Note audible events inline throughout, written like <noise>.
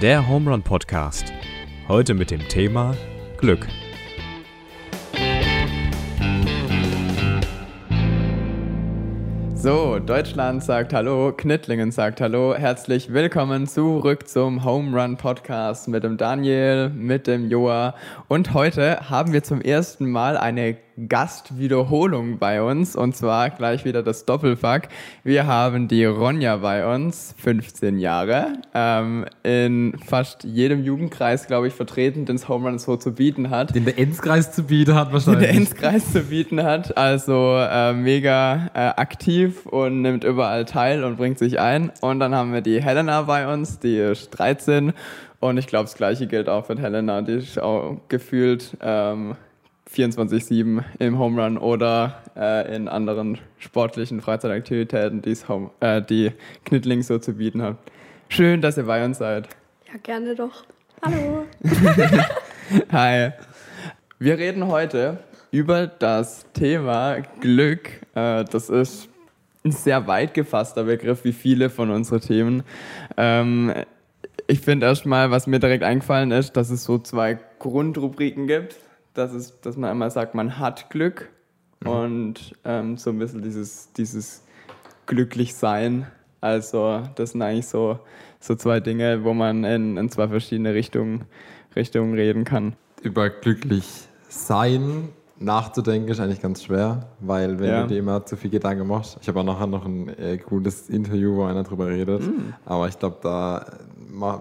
Der Home Run Podcast. Heute mit dem Thema Glück. So, Deutschland sagt Hallo, Knittlingen sagt Hallo. Herzlich willkommen zurück zum Home Run Podcast mit dem Daniel, mit dem Joa. Und heute haben wir zum ersten Mal eine Gastwiederholung bei uns und zwar gleich wieder das Doppelfuck. Wir haben die Ronja bei uns, 15 Jahre, ähm, in fast jedem Jugendkreis, glaube ich, vertreten, den es Home Run so zu bieten hat. Den der Enzkreis zu bieten hat wahrscheinlich. Den der Enzkreis zu bieten hat, also äh, mega äh, aktiv und nimmt überall teil und bringt sich ein. Und dann haben wir die Helena bei uns, die ist 13 und ich glaube, das gleiche gilt auch für Helena, die ist auch gefühlt... Ähm, 24-7 im Home Run oder äh, in anderen sportlichen Freizeitaktivitäten, Home, äh, die Knittling so zu bieten hat. Schön, dass ihr bei uns seid. Ja, gerne doch. Hallo. <laughs> Hi. Wir reden heute über das Thema Glück. Äh, das ist ein sehr weit gefasster Begriff, wie viele von unseren Themen. Ähm, ich finde erstmal, was mir direkt eingefallen ist, dass es so zwei Grundrubriken gibt dass, es, dass man einmal sagt, man hat Glück mhm. und ähm, so ein bisschen dieses, dieses Glücklichsein. Also das sind eigentlich so, so zwei Dinge, wo man in, in zwei verschiedene Richtungen, Richtungen reden kann. Über glücklich sein nachzudenken ist eigentlich ganz schwer, weil wenn ja. du dir immer zu viel Gedanken machst, ich habe auch nachher noch ein äh, cooles Interview, wo einer drüber redet, mm. aber ich glaube, da,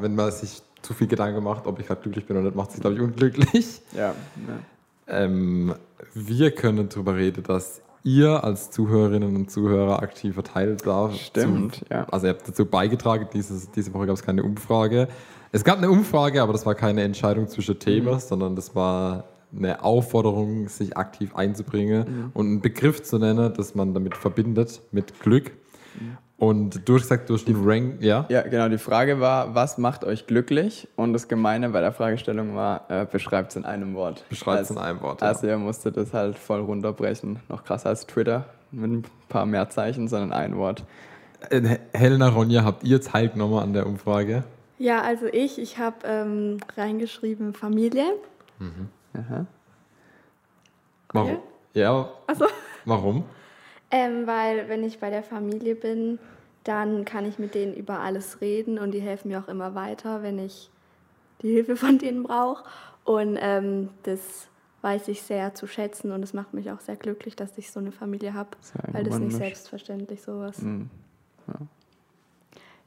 wenn man sich zu viel Gedanken gemacht, ob ich gerade glücklich bin oder nicht, macht sich, glaube ich, unglücklich. <laughs> Ja. ja. Ähm, wir können darüber reden, dass ihr als Zuhörerinnen und Zuhörer aktiver Teil da. Stimmt, zu, ja. Also ihr habt dazu beigetragen, dieses, diese Woche gab es keine Umfrage. Es gab eine Umfrage, aber das war keine Entscheidung zwischen Themen, mhm. sondern das war eine Aufforderung, sich aktiv einzubringen mhm. und einen Begriff zu nennen, dass man damit verbindet mit Glück. Mhm. Und du hast gesagt, durch den Rank, ja? Ja, genau. Die Frage war, was macht euch glücklich? Und das Gemeine bei der Fragestellung war, äh, beschreibt es in einem Wort. Beschreibt es in einem Wort, ja. Also ihr musstet das halt voll runterbrechen. Noch krasser als Twitter, mit ein paar mehr Zeichen, sondern ein Wort. Äh, Helena, Ronja, habt ihr teilgenommen an der Umfrage? Ja, also ich. Ich habe ähm, reingeschrieben Familie. Mhm. Aha. Warum? Ja. Achso. Warum? Ähm, weil wenn ich bei der Familie bin, dann kann ich mit denen über alles reden und die helfen mir auch immer weiter, wenn ich die Hilfe von denen brauche. Und ähm, das weiß ich sehr zu schätzen und es macht mich auch sehr glücklich, dass ich so eine Familie habe, weil das nicht selbstverständlich sowas. Mhm. Ja.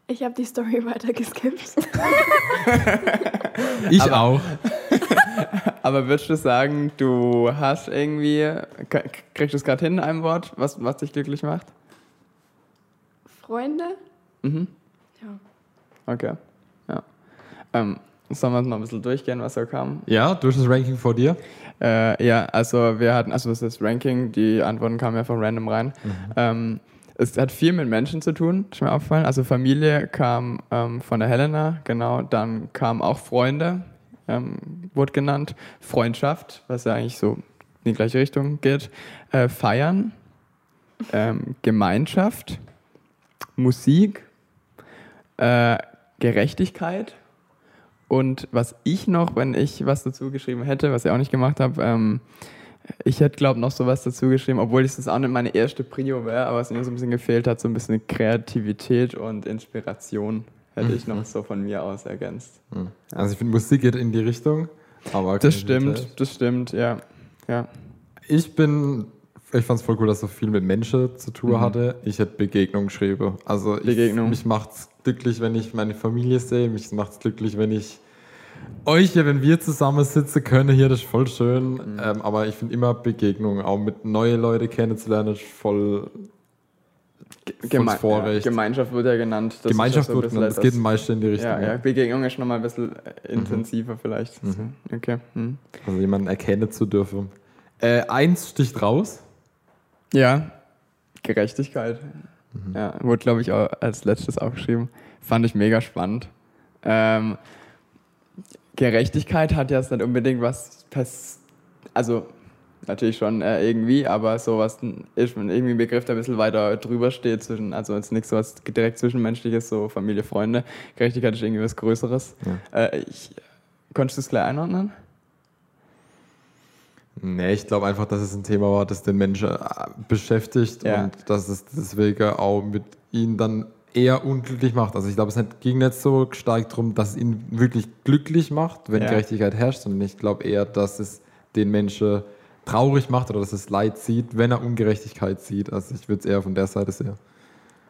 Ich habe die Story <laughs> weiter geskippt. ich auch. <laughs> <laughs> Aber würdest du sagen, du hast irgendwie, kriegst du es gerade hin in einem Wort, was, was dich glücklich macht? Freunde? Mhm. Ja. Okay. Ja. Ähm, sollen wir noch ein bisschen durchgehen, was da kam? Ja, durch das Ranking vor dir? Äh, ja, also wir hatten, also das ist das Ranking, die Antworten kamen ja von random rein. Mhm. Ähm, es hat viel mit Menschen zu tun, ist mir aufgefallen. Also Familie kam ähm, von der Helena, genau. Dann kamen auch Freunde, ähm, wurde genannt. Freundschaft, was ja eigentlich so in die gleiche Richtung geht. Äh, Feiern, ähm, Gemeinschaft, Musik, äh, Gerechtigkeit. Und was ich noch, wenn ich was dazu geschrieben hätte, was ich auch nicht gemacht habe, ähm, ich hätte, glaube ich, noch sowas dazu geschrieben, obwohl das auch nicht meine erste Prio wäre, aber was mir so ein bisschen gefehlt hat, so ein bisschen Kreativität und Inspiration hätte mhm. ich noch so von mir aus ergänzt. Mhm. Also ich finde, Musik geht in die Richtung. Aber das stimmt, das stimmt, ja. ja. Ich bin, ich fand es voll cool, dass so viel mit Menschen zu tun mhm. hatte. Ich hätte Begegnung geschrieben. Also Begegnung. Ich, mich macht es glücklich, wenn ich meine Familie sehe. Mich macht es glücklich, wenn ich euch hier, wenn wir zusammen sitzen können, hier, das ist voll schön. Mhm. Ähm, aber ich finde immer Begegnungen, auch mit neuen Leuten kennenzulernen, ist voll Geme ja, Gemeinschaft wird ja genannt. Das Gemeinschaft so wird genannt, das geht meist in die Richtung. Ja, ja. Begegnung ist nochmal ein bisschen äh, intensiver mhm. vielleicht. Mhm. Okay. Mhm. Also jemanden erkennen zu dürfen. Äh, eins sticht raus. Ja, Gerechtigkeit. Mhm. Ja, wurde, glaube ich, auch als letztes aufgeschrieben. Fand ich mega spannend. Ähm, Gerechtigkeit hat ja nicht unbedingt was, also natürlich schon äh, irgendwie, aber sowas ist irgendwie ein Begriff, der ein bisschen weiter drüber steht, zwischen, also jetzt nichts so was direkt Zwischenmenschliches, so Familie, Freunde. Gerechtigkeit ist irgendwie was Größeres. Ja. Äh, ich, konntest du es gleich einordnen? Nee, ich glaube einfach, dass es ein Thema war, das den Menschen äh, beschäftigt ja. und dass es deswegen auch mit ihnen dann eher unglücklich macht. Also ich glaube, es ging nicht so stark darum, dass es ihn wirklich glücklich macht, wenn ja. Gerechtigkeit herrscht, sondern ich glaube eher, dass es den Menschen traurig macht oder dass es Leid sieht, wenn er Ungerechtigkeit sieht. Also ich würde es eher von der Seite sehen.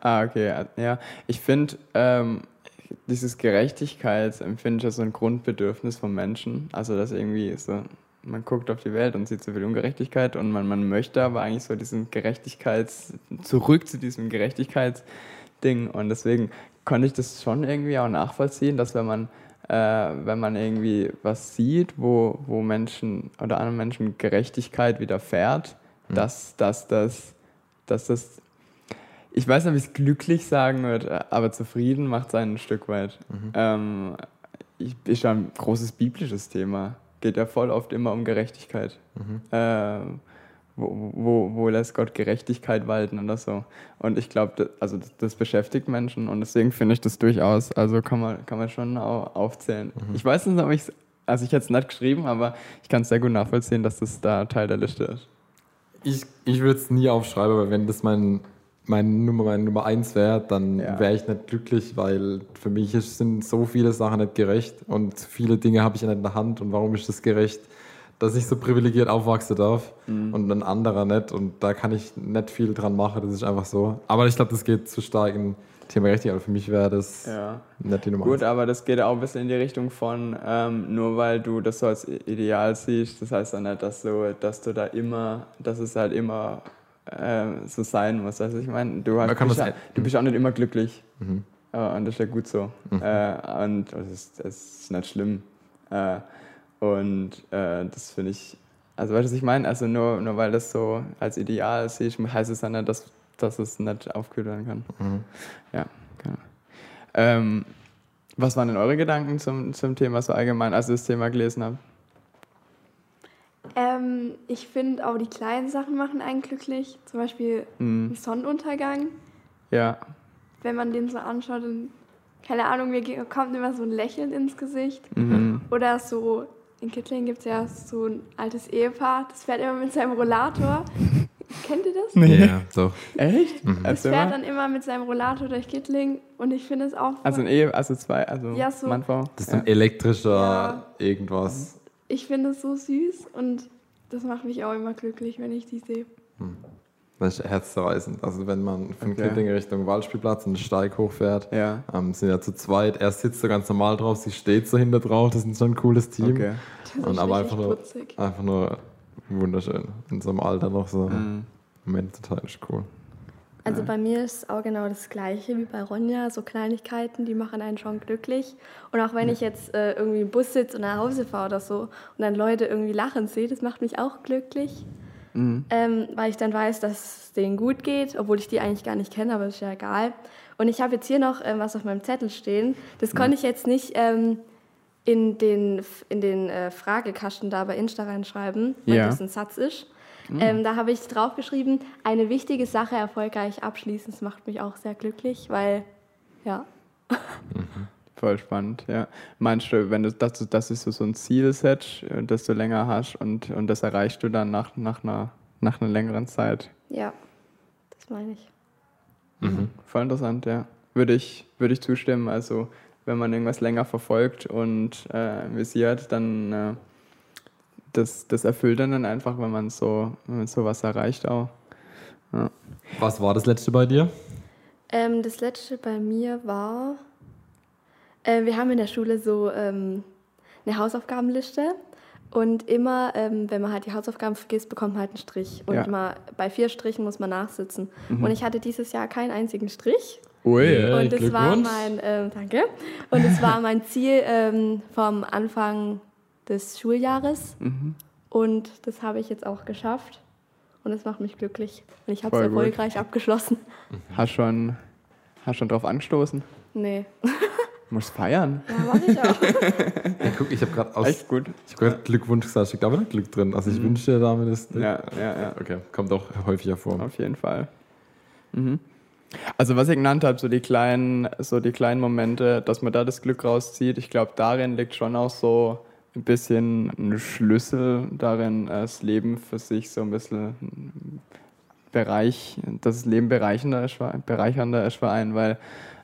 Ah, okay. Ja, ich finde, ähm, dieses Gerechtigkeitsempfinden ist so ein Grundbedürfnis von Menschen. Also dass irgendwie so, man guckt auf die Welt und sieht so viel Ungerechtigkeit und man, man möchte aber eigentlich so diesen Gerechtigkeits, zurück zu diesem Gerechtigkeitsding. Und deswegen konnte ich das schon irgendwie auch nachvollziehen, dass wenn man äh, wenn man irgendwie was sieht, wo, wo Menschen oder anderen Menschen Gerechtigkeit widerfährt, mhm. dass, dass, dass, dass das, ich weiß nicht, wie es glücklich sagen wird, aber zufrieden macht es ein Stück weit. Mhm. Ähm, ich, ist ja ein großes biblisches Thema. Geht ja voll oft immer um Gerechtigkeit. Mhm. Äh, wo, wo, wo lässt Gott Gerechtigkeit walten oder so. Und ich glaube, das, also das, das, beschäftigt Menschen und deswegen finde ich das durchaus, also kann man, kann man schon aufzählen. Mhm. Ich weiß nicht, ob ich also ich hätte es nicht geschrieben, aber ich kann es sehr gut nachvollziehen, dass das da Teil der Liste ist. Ich, ich würde es nie aufschreiben, aber wenn das mein, mein Nummer, mein Nummer eins wäre, dann ja. wäre ich nicht glücklich, weil für mich sind so viele Sachen nicht gerecht und viele Dinge habe ich nicht in der Hand und warum ist das gerecht? Dass ich so privilegiert aufwachsen darf mhm. und ein anderer nicht. Und da kann ich nicht viel dran machen, das ist einfach so. Aber ich glaube, das geht zu stark in Thema Gerechtigkeit. Für mich wäre das ja. nicht die Nummer Gut, aber das geht auch ein bisschen in die Richtung von, ähm, nur weil du das so als Ideal siehst, das heißt auch nicht, dass du, dass du da immer, dass es halt immer äh, so sein muss. Also ich meine, du, hast, bist, ja, du bist auch nicht immer glücklich. Mhm. Äh, und das ist ja gut so. Mhm. Äh, und das ist, ist nicht schlimm. Und äh, das finde ich, also weißt du, was ich meine? Also nur, nur weil das so als Ideal ist, heißt es dann nicht, dass, dass es nicht aufgehört werden kann. Mhm. Ja, genau. Ähm, was waren denn eure Gedanken zum, zum Thema so allgemein, als ihr das Thema gelesen habt? Ähm, ich finde auch die kleinen Sachen machen einen glücklich. Zum Beispiel mhm. Sonnenuntergang. Ja. Wenn man den so anschaut, dann, keine Ahnung, mir kommt immer so ein Lächeln ins Gesicht. Mhm. Oder so in Kittling gibt es ja so ein altes Ehepaar, das fährt immer mit seinem Rollator. Kennt ihr das? Nee. Ja, doch. Echt? Mhm. Das fährt dann immer mit seinem Rollator durch Kittling und ich finde es auch. Also ein Ehe, also zwei, also ja, so, Mann, Frau. Das ist ein elektrischer ja. irgendwas. Ich finde es so süß und das macht mich auch immer glücklich, wenn ich die sehe. Hm. Das ist herzzerreißend. Also wenn man von okay. Kittling Richtung Waldspielplatz einen Steig hochfährt, ja. ähm, sind ja zu zweit. Er sitzt so ganz normal drauf, sie steht so hinter drauf. Das ist schon ein cooles Team. Okay. Und aber einfach nur, einfach nur wunderschön. In so einem Alter noch so. Mhm. Moment, total ist cool. Also bei mir ist auch genau das Gleiche wie bei Ronja. So Kleinigkeiten, die machen einen schon glücklich. Und auch wenn ich jetzt äh, irgendwie im Bus sitze und nach Hause fahre oder so und dann Leute irgendwie lachen sehe, das macht mich auch glücklich. Mhm. Ähm, weil ich dann weiß, dass es denen gut geht, obwohl ich die eigentlich gar nicht kenne, aber ist ja egal. Und ich habe jetzt hier noch ähm, was auf meinem Zettel stehen. Das mhm. konnte ich jetzt nicht ähm, in den, in den äh, Fragekasten da bei Insta reinschreiben, weil ja. das ein Satz ist. Mhm. Ähm, da habe ich draufgeschrieben, eine wichtige Sache erfolgreich abschließen. Das macht mich auch sehr glücklich, weil, ja. Voll spannend, ja. Meinst du, wenn du das, das ist so ein Ziel setzt, äh, das du länger hast und, und das erreichst du dann nach, nach, einer, nach einer längeren Zeit? Ja, das meine ich. Mhm. Voll interessant, ja. Würde ich, würde ich zustimmen. Also, wenn man irgendwas länger verfolgt und äh, visiert, dann äh, das, das erfüllt dann einfach, wenn man so wenn sowas erreicht auch. Ja. Was war das letzte bei dir? Ähm, das letzte bei mir war äh, wir haben in der Schule so ähm, eine Hausaufgabenliste und immer, ähm, wenn man halt die Hausaufgaben vergisst, bekommt man halt einen Strich. Und ja. mal, bei vier Strichen muss man nachsitzen. Mhm. Und ich hatte dieses Jahr keinen einzigen Strich. Ui, und das war mein, ähm, danke. Und es war mein Ziel ähm, vom Anfang des Schuljahres. Mhm. Und das habe ich jetzt auch geschafft. Und das macht mich glücklich. Und ich habe es erfolgreich abgeschlossen. Hast schon, hast schon drauf angestoßen? Nee. Musst feiern. Ja, mach ich auch. Ja, guck, ich habe gerade aus. Echt gut. Ich habe gerade Glückwunsch gesagt, steckt aber nicht Glück drin. Also ich wünsche dir damit das. Ja, ja, ja. Okay, kommt auch häufiger vor. Auf jeden Fall. Mhm. Also was ich genannt habe, so die kleinen, so die kleinen Momente, dass man da das Glück rauszieht, ich glaube, darin liegt schon auch so ein bisschen ein Schlüssel darin, das Leben für sich so ein bisschen Bereich, dass das Leben bereichernder ist, bereichernder ist für einen, weil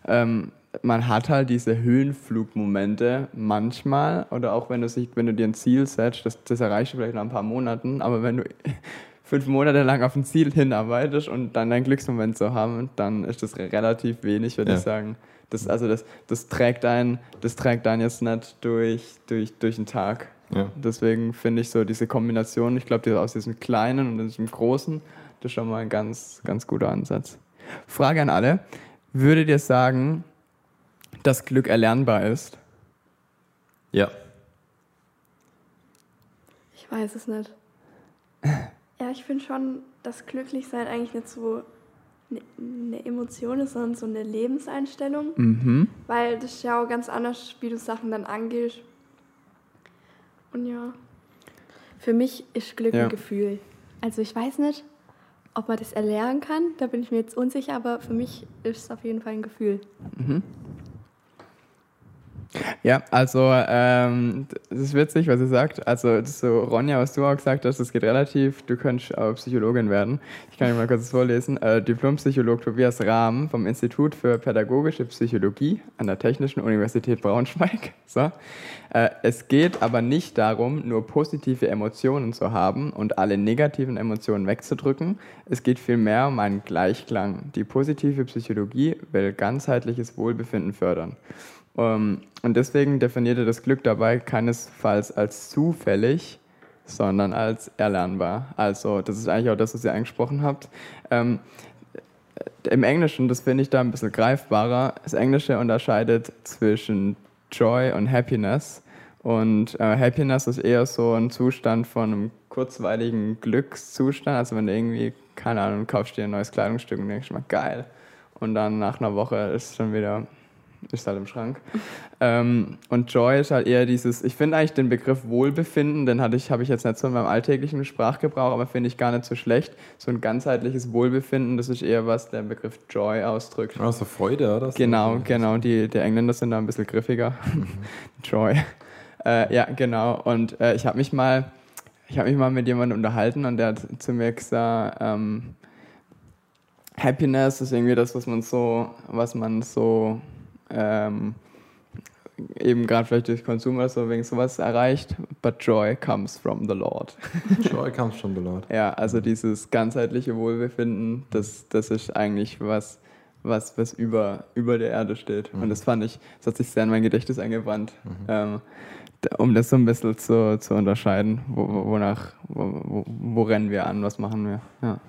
ähm, man hat halt diese Höhenflugmomente manchmal oder auch wenn du, sich, wenn du dir ein Ziel setzt, das, das erreichst du vielleicht nach ein paar Monaten, aber wenn du <laughs> fünf Monate lang auf ein Ziel hinarbeitest und dann deinen Glücksmoment zu haben, dann ist das relativ wenig, würde Ja. ich sagen. Das, also das, das trägt einen, das trägt einen jetzt nicht durch, durch, durch den Tag. Ja. Deswegen finde ich so diese Kombination, ich glaube, die aus diesem Kleinen und diesem Großen, das ist schon mal ein ganz, ganz guter Ansatz. Frage an alle. Würdet ihr sagen, dass Glück erlernbar ist? Ja. Ich weiß es nicht. Ja, ich finde schon, dass Glücklichsein eigentlich nicht so eine, eine Emotion ist, sondern so eine Lebenseinstellung. Mhm. Weil das ist ja auch ganz anders, wie du Sachen dann angehst. Und ja. Für mich ist Glück Ja. ein Gefühl. Also ich weiß nicht, ob man das erlernen kann, da bin ich mir jetzt unsicher, aber für mich ist es auf jeden Fall ein Gefühl. Ja, also ähm, das ist witzig, was ihr sagt. Also das so Ronja, was du auch gesagt hast, das geht relativ. Du könntest auch Psychologin werden. Ich kann dir mal kurz vorlesen. Äh, Diplompsycholog Tobias Rahm vom Institut für Pädagogische Psychologie an der Technischen Universität Braunschweig. <laughs> So. Äh, es geht aber nicht darum, nur positive Emotionen zu haben und alle negativen Emotionen wegzudrücken. Es geht vielmehr um einen Gleichklang. Die positive Psychologie will ganzheitliches Wohlbefinden fördern. Ähm, Und deswegen definiert er das Glück dabei keinesfalls als zufällig, sondern als erlernbar. Also, das ist eigentlich auch das, was ihr angesprochen habt. Ähm, Im Englischen, das finde ich da ein bisschen greifbarer, das Englische unterscheidet zwischen Joy und Happiness. Und äh, Happiness ist eher so ein Zustand von einem kurzweiligen Glückszustand. Also wenn du irgendwie, keine Ahnung, kaufst dir ein neues Kleidungsstück und denkst mal, geil. Und dann nach einer Woche ist es schon wieder, ist halt im Schrank. Ähm, und Joy ist halt eher dieses, ich finde eigentlich den Begriff Wohlbefinden, den hatte ich, habe ich jetzt nicht so in meinem alltäglichen Sprachgebrauch, aber finde ich gar nicht so schlecht. So ein ganzheitliches Wohlbefinden, das ist eher was der Begriff Joy ausdrückt. Also Freude, oder? Genau, genau. Die, die Engländer sind da ein bisschen griffiger. <laughs> Joy. Äh, ja, genau. Und äh, ich habe mich mal, ich habe mich mal mit jemandem unterhalten und der hat zu mir gesagt, ähm, Happiness ist irgendwie das, was man so, was man so ähm, eben gerade vielleicht durch Konsum oder so wegen sowas erreicht. But joy comes from the Lord. <laughs> Joy comes from the Lord. Ja, also dieses ganzheitliche Wohlbefinden, das, das ist eigentlich was, was, was über, über der Erde steht. Und das fand ich, das hat sich sehr in mein Gedächtnis eingebrannt, ähm, da- um das so ein bisschen zu, zu unterscheiden, wo, wo, wonach, wo, wo, wo rennen wir an, was machen wir. Ja.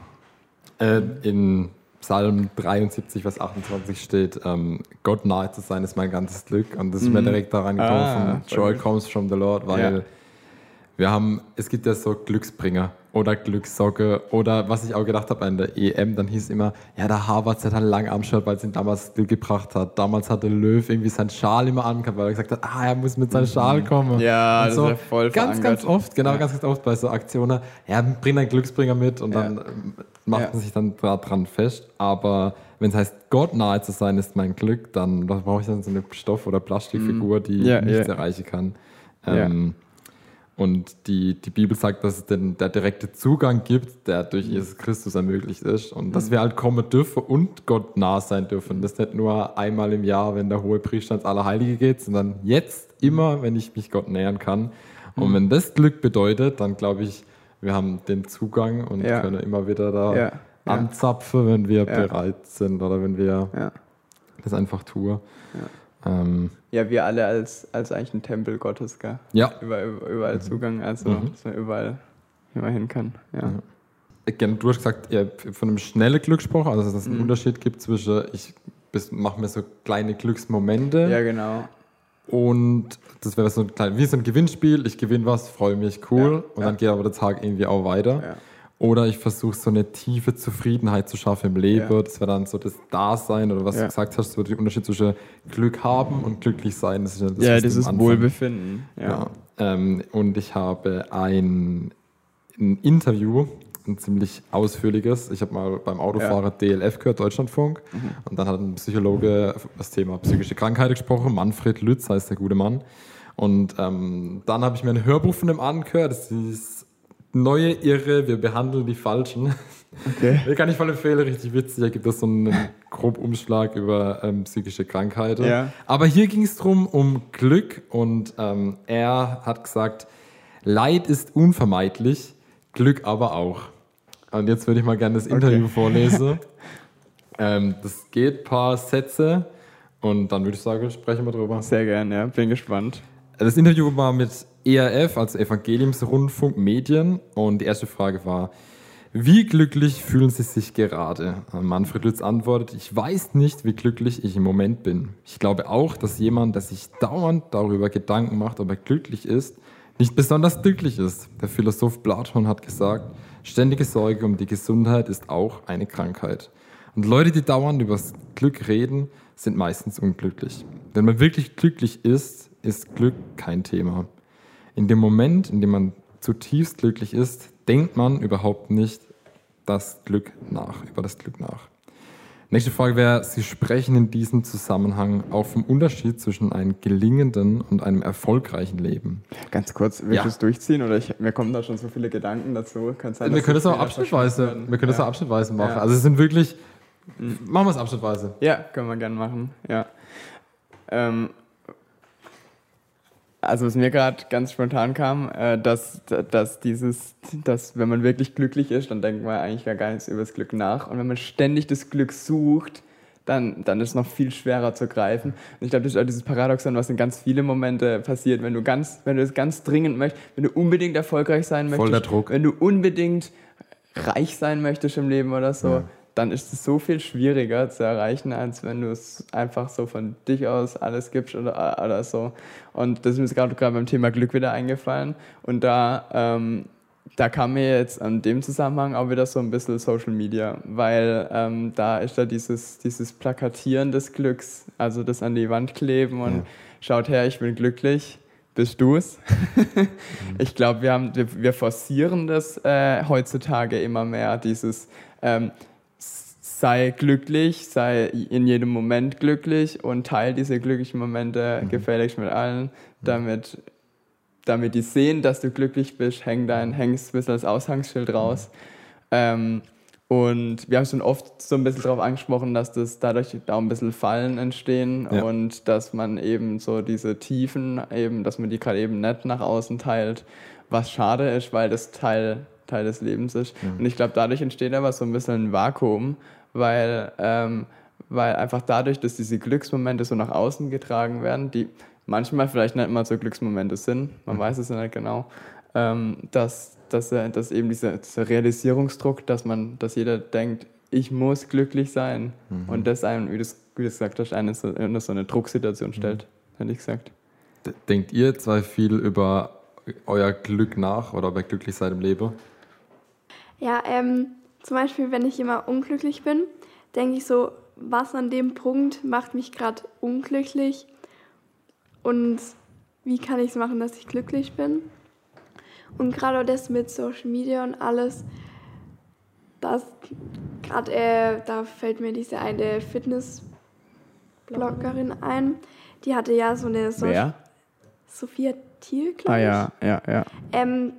Äh, in Psalm 73, Vers 28 steht, ähm, Gott nahe zu sein ist mein ganzes Glück. Und das ist mir direkt daran gekommen, Ah, von Joy comes from the Lord, weil Ja. Wir haben, es gibt ja so Glücksbringer oder Glückssocke oder was ich auch gedacht habe an der EM, dann hieß immer, ja, der Harvard hat ein Langarm-Shirt, weil es ihn damals Glück gebracht hat. Damals hatte Löw irgendwie seinen Schal immer angehabt, weil er gesagt hat, ah, er muss mit seinem Schal kommen. Mhm. Ja, Und das ist ja voll Ganz, verankert. ganz oft, genau, Ja. ganz, ganz oft bei so Aktionen, ja, bring deinen Glücksbringer mit und Ja. dann ähm, macht man sich dann daran fest. Aber wenn es heißt, Gott nahe zu sein ist mein Glück, dann brauche ich dann so eine Stoff- oder Plastikfigur, die Mhm. Ja, nichts ja. erreichen kann. Ja. Ähm, Und die, die Bibel sagt, dass es den der direkte Zugang gibt, der durch Jesus Christus ermöglicht ist. Und dass wir halt kommen dürfen und Gott nah sein dürfen. Das nicht nur einmal im Jahr, wenn der hohe Priester ins Allerheilige geht, sondern jetzt immer, wenn ich mich Gott nähern kann. Und wenn das Glück bedeutet, dann glaube ich, wir haben den Zugang und Ja. können immer wieder da Ja, ja. anzapfen, wenn wir bereit sind oder wenn wir das einfach tun. Ähm, Ja, wir alle als, als eigentlich ein Tempel Gottes, gell? ja, Überall, überall Zugang, also Mhm. dass man überall immer hin kann. Ja. Gerne, du hast gesagt, ihr habt von einem schnellen Glück gesprochen, also dass es einen Mhm. Unterschied gibt zwischen, ich mache mir so kleine Glücksmomente ja, genau. und das wäre so ein klein, wie so ein Gewinnspiel, ich gewinne was, freue mich, cool Ja, und ja. dann geht aber der Tag irgendwie auch weiter. Oder ich versuche so eine tiefe Zufriedenheit zu schaffen im Leben. Ja. Das wäre dann so das Dasein oder was Ja. du gesagt hast, so der Unterschied zwischen Glück haben und glücklich sein. Das ist ja, das, ja, am Anfang- Wohlbefinden. Ja. Ähm, und ich habe ein, ein Interview, ein ziemlich ausführliches. Ich habe mal beim Autofahrer DLF gehört, Deutschlandfunk. Mhm. Und dann hat ein Psychologe das Thema psychische Krankheiten gesprochen. Manfred Lütz heißt der gute Mann. Und ähm, dann habe ich mir ein Hörbuch von dem angehört. Das ist Neue Irre, wir behandeln die Falschen. Okay. <laughs> Den kann ich voll empfehlen, richtig witzig. Da gibt es so einen grob Umschlag über ähm, psychische Krankheiten. Ja. Aber hier ging es drum um Glück und ähm, er hat gesagt, Leid ist unvermeidlich, Glück aber auch. Und jetzt würde ich mal gerne das Interview <laughs> vorlesen. ähm, das geht ein paar Sätze und dann würde ich sagen, sprechen wir drüber. Sehr gern, ja. Bin gespannt. Das Interview war mit ERF, also Evangeliumsrundfunk Medien. Und die erste Frage war, wie glücklich fühlen Sie sich gerade? Manfred Lütz antwortet, ich weiß nicht, wie glücklich ich im Moment bin. Ich glaube auch, dass jemand, der sich dauernd darüber Gedanken macht, ob er glücklich ist, nicht besonders glücklich ist. Der Philosoph Platon hat gesagt, ständige Sorge um die Gesundheit ist auch eine Krankheit. Und Leute, die dauernd über das Glück reden, sind meistens unglücklich. Wenn man wirklich glücklich ist, ist Glück kein Thema. In dem Moment, in dem man zutiefst glücklich ist, denkt man überhaupt nicht das Glück nach, über das Glück nach. Nächste Frage wäre, Sie sprechen in diesem Zusammenhang auch vom Unterschied zwischen einem gelingenden und einem erfolgreichen Leben. Ganz kurz, willst Ja. du es durchziehen? Oder ich, mir kommen da schon so viele Gedanken dazu. Kann sein, wir können das auch abschnittweise, wir können das ja. auch abschnittweise machen. Ja. Also es sind wirklich, machen wir es abschnittweise. Ja, können wir gerne machen, ja. Ähm, also was mir gerade ganz spontan kam, äh, dass, dass dieses, dass wenn man wirklich glücklich ist, dann denkt man eigentlich gar, gar nichts über das Glück nach. Und wenn man ständig das Glück sucht, dann, dann ist es noch viel schwerer zu greifen. Und ich glaube, das ist auch dieses Paradoxon, was in ganz viele Momente passiert, wenn du ganz, wenn du es ganz dringend möchtest, wenn du unbedingt erfolgreich sein möchtest, wenn du unbedingt reich sein möchtest im Leben oder so, Ja. Dann ist es so viel schwieriger zu erreichen, als wenn du es einfach so von dich aus alles gibst oder, oder so. Und das ist mir gerade gerade beim Thema Glück wieder eingefallen. Und da, ähm, da kam mir jetzt an dem Zusammenhang auch wieder so ein bisschen Social Media, weil ähm, da ist da dieses, dieses Plakatieren des Glücks, also das an die Wand kleben und Ja. schaut her, ich bin glücklich. Bist du es? <laughs> ich glaube, wir, haben- wir, wir forcieren das äh, heutzutage immer mehr, dieses ähm, sei glücklich, sei in jedem Moment glücklich und teile diese glücklichen Momente gefälligst mit allen, damit, damit die sehen, dass du glücklich bist, häng dein, hängst ein bisschen als Aushangsschild raus. Ähm, und wir haben schon oft so ein bisschen darauf angesprochen, dass das dadurch auch ein bisschen Fallen entstehen Ja. und dass man eben so diese Tiefen, eben, dass man die gerade eben nicht nach außen teilt, was schade ist, weil das Teil, Teil des Lebens ist. Und ich glaube, dadurch entsteht aber so ein bisschen ein Vakuum, weil, ähm, weil einfach dadurch, dass diese Glücksmomente so nach außen getragen werden, die manchmal vielleicht nicht mal so Glücksmomente sind, man weiß es ja nicht genau, ähm, dass, dass, dass eben dieser, dieser Realisierungsdruck, dass man, dass jeder denkt, ich muss glücklich sein und das einem, wie du es wie du gesagt hast, einen so, in so eine Drucksituation stellt, hätte ich gesagt. Denkt ihr zwei viel über euer Glück nach oder ob ihr glücklich seid im Leben? Ja, ähm, zum Beispiel, wenn ich immer unglücklich bin, denke ich so, was an dem Punkt macht mich gerade unglücklich und wie kann ich es machen, dass ich glücklich bin? Und gerade auch das mit Social Media und alles, das gerade, äh, da fällt mir diese eine Fitness-Bloggerin ein, die hatte ja so eine so Wer? Sophia Thiel, glaube Ah ich. ja, ja, ja. Ähm,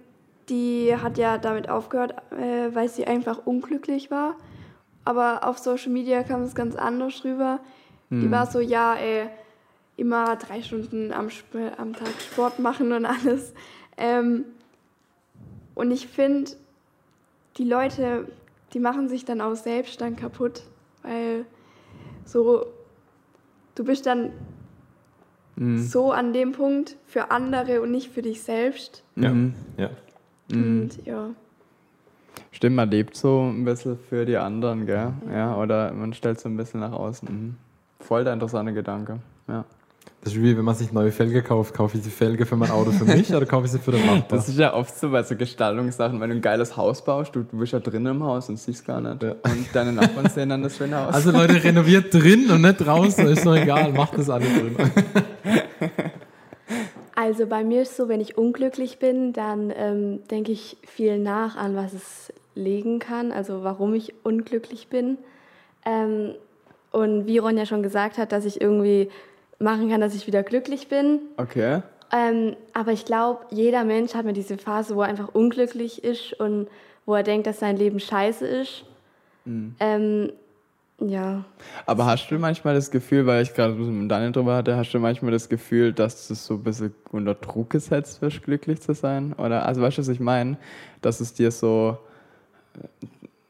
die hat ja damit aufgehört, äh, weil sie einfach unglücklich war. Aber auf Social Media kam es ganz anders rüber. Die war so, ja, äh, immer drei Stunden am, Sp am Tag Sport machen und alles. Ähm, und ich finde, die Leute, die machen sich dann auch selbst dann kaputt, weil so, du bist dann so an dem Punkt für andere und nicht für dich selbst. Ja. Mhm. ja. Und ja. Stimmt, man lebt so ein bisschen für die anderen, gell? Ja, oder man stellt so ein bisschen nach außen. Mhm. Voll der interessante Gedanke. Ja. Das ist wie wenn man sich neue Felge kauft. Kaufe ich die Felge für mein Auto für mich oder kaufe ich sie für den Nachbar? Das ist ja oft so bei so Gestaltungssachen, wenn du ein geiles Haus baust, du, du bist ja drin im Haus und siehst gar nicht. Ja. Und deine Nachbarn sehen dann das schöne Haus. Also Leute, renoviert drin und nicht draußen, ist doch egal, macht das alle drin. <laughs> Also bei mir ist so, wenn ich unglücklich bin, dann ähm, denke ich viel nach an, was es liegen kann, also warum ich unglücklich bin. Ähm, und wie Ron ja schon gesagt hat, dass ich irgendwie machen kann, dass ich wieder glücklich bin. okay. Ähm, aber ich glaube, jeder Mensch hat mir diese Phase, wo er einfach unglücklich ist und wo er denkt, dass sein Leben scheiße ist. Ähm, ja. Aber hast du manchmal das Gefühl, weil ich gerade ein bisschen mit Daniel drüber hatte, hast du manchmal das Gefühl, dass du so ein bisschen unter Druck gesetzt wirst, glücklich zu sein? Oder, also weißt du, was ich meine? Dass es dir so,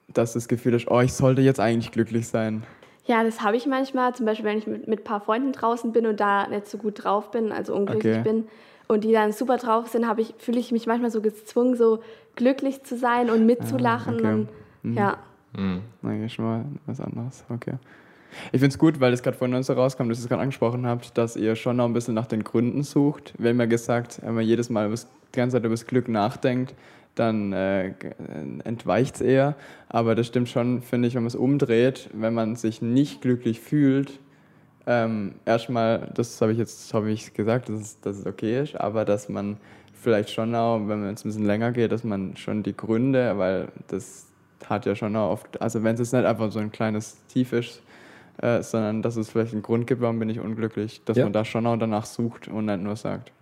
dass du das Gefühl hast, oh, ich sollte jetzt eigentlich glücklich sein. Ja, das habe ich manchmal. Zum Beispiel, wenn ich mit, mit ein paar Freunden draußen bin und da nicht so gut drauf bin, also unglücklich Okay. bin und die dann super drauf sind, habe ich, fühle ich mich manchmal so gezwungen, so glücklich zu sein und mitzulachen. okay. Und, Ja. Nein, schon mal was anderes. Okay. Ich finde es gut, weil es gerade vorhin so rauskam, dass ihr es gerade angesprochen habt, dass ihr schon noch ein bisschen nach den Gründen sucht. Haben ja gesagt, wenn man jedes Mal übers, die ganze Zeit über das Glück nachdenkt, dann äh, äh, entweicht es eher. Aber das stimmt schon, finde ich, wenn man es umdreht, wenn man sich nicht glücklich fühlt, ähm, erstmal, das habe ich jetzt habe ich gesagt, dass es, dass es okay ist, aber dass man vielleicht schon auch, wenn man jetzt ein bisschen länger geht, dass man schon die Gründe, weil das hat ja schon oft, also wenn es jetzt nicht einfach so ein kleines Tief ist, äh, sondern dass es vielleicht einen Grund gibt, warum bin ich unglücklich, dass Ja. man da schon auch danach sucht und nicht nur sagt,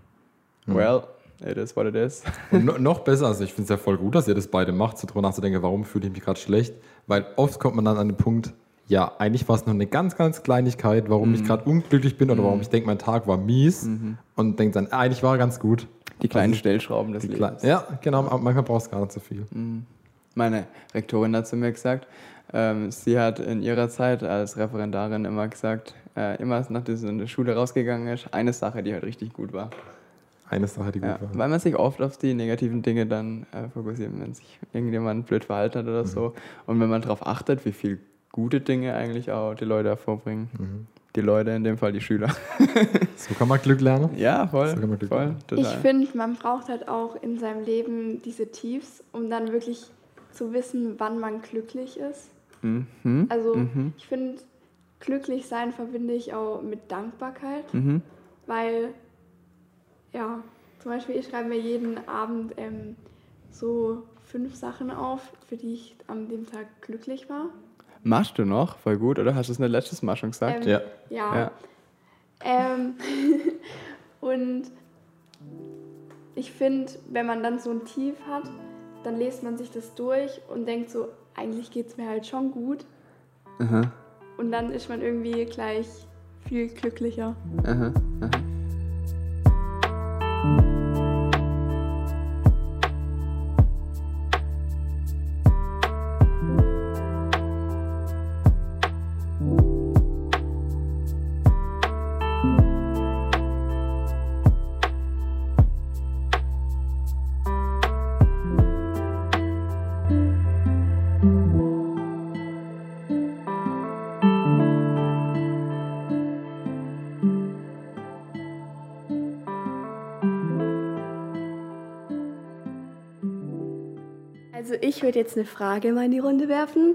well, it is what it is. <laughs> Und no, noch besser, also ich finde es ja voll gut, dass ihr das beide macht, so drüber nachzudenken, warum fühle ich mich gerade schlecht. Weil oft kommt man dann an den Punkt, ja, eigentlich war es nur eine ganz, ganz Kleinigkeit, warum ich gerade unglücklich bin oder warum ich denke, mein Tag war mies und denkt dann, eigentlich war er ganz gut. Die kleinen Stellschrauben des Lebens. Kle- ja, genau, manchmal brauchst du gar nicht so viel. Meine Rektorin hat zu mir gesagt, ähm, sie hat in ihrer Zeit als Referendarin immer gesagt, äh, immer nachdem sie in der Schule rausgegangen ist, eine Sache, die halt richtig gut war. Eine Sache, die gut Ja, war. weil man sich oft auf die negativen Dinge dann äh, fokussiert, wenn sich irgendjemand blöd verhalten hat oder so. Und wenn man darauf achtet, wie viel gute Dinge eigentlich auch die Leute hervorbringen. Die Leute, in dem Fall die Schüler. <laughs> So kann man Glück lernen. ja, voll. So kann man Glück voll. Ich finde, man braucht halt auch in seinem Leben diese Tiefs, um dann wirklich zu wissen, wann man glücklich ist. mhm. Also Mhm. ich finde, glücklich sein verbinde ich auch mit Dankbarkeit, Mhm. weil, ja, zum Beispiel ich schreibe mir jeden Abend ähm, so fünf Sachen auf, für die ich an dem Tag glücklich war. Machst du noch? Voll gut, oder? Hast du es nicht letztes Mal schon gesagt? Ähm, Ja. Ja. Ja. Ähm, <laughs> und ich finde, wenn man dann so ein Tief hat, dann lest man sich das durch und denkt so, eigentlich geht es mir halt schon gut. Aha, Und dann ist man irgendwie gleich viel glücklicher. aha, aha. Würde jetzt eine Frage mal in die Runde werfen.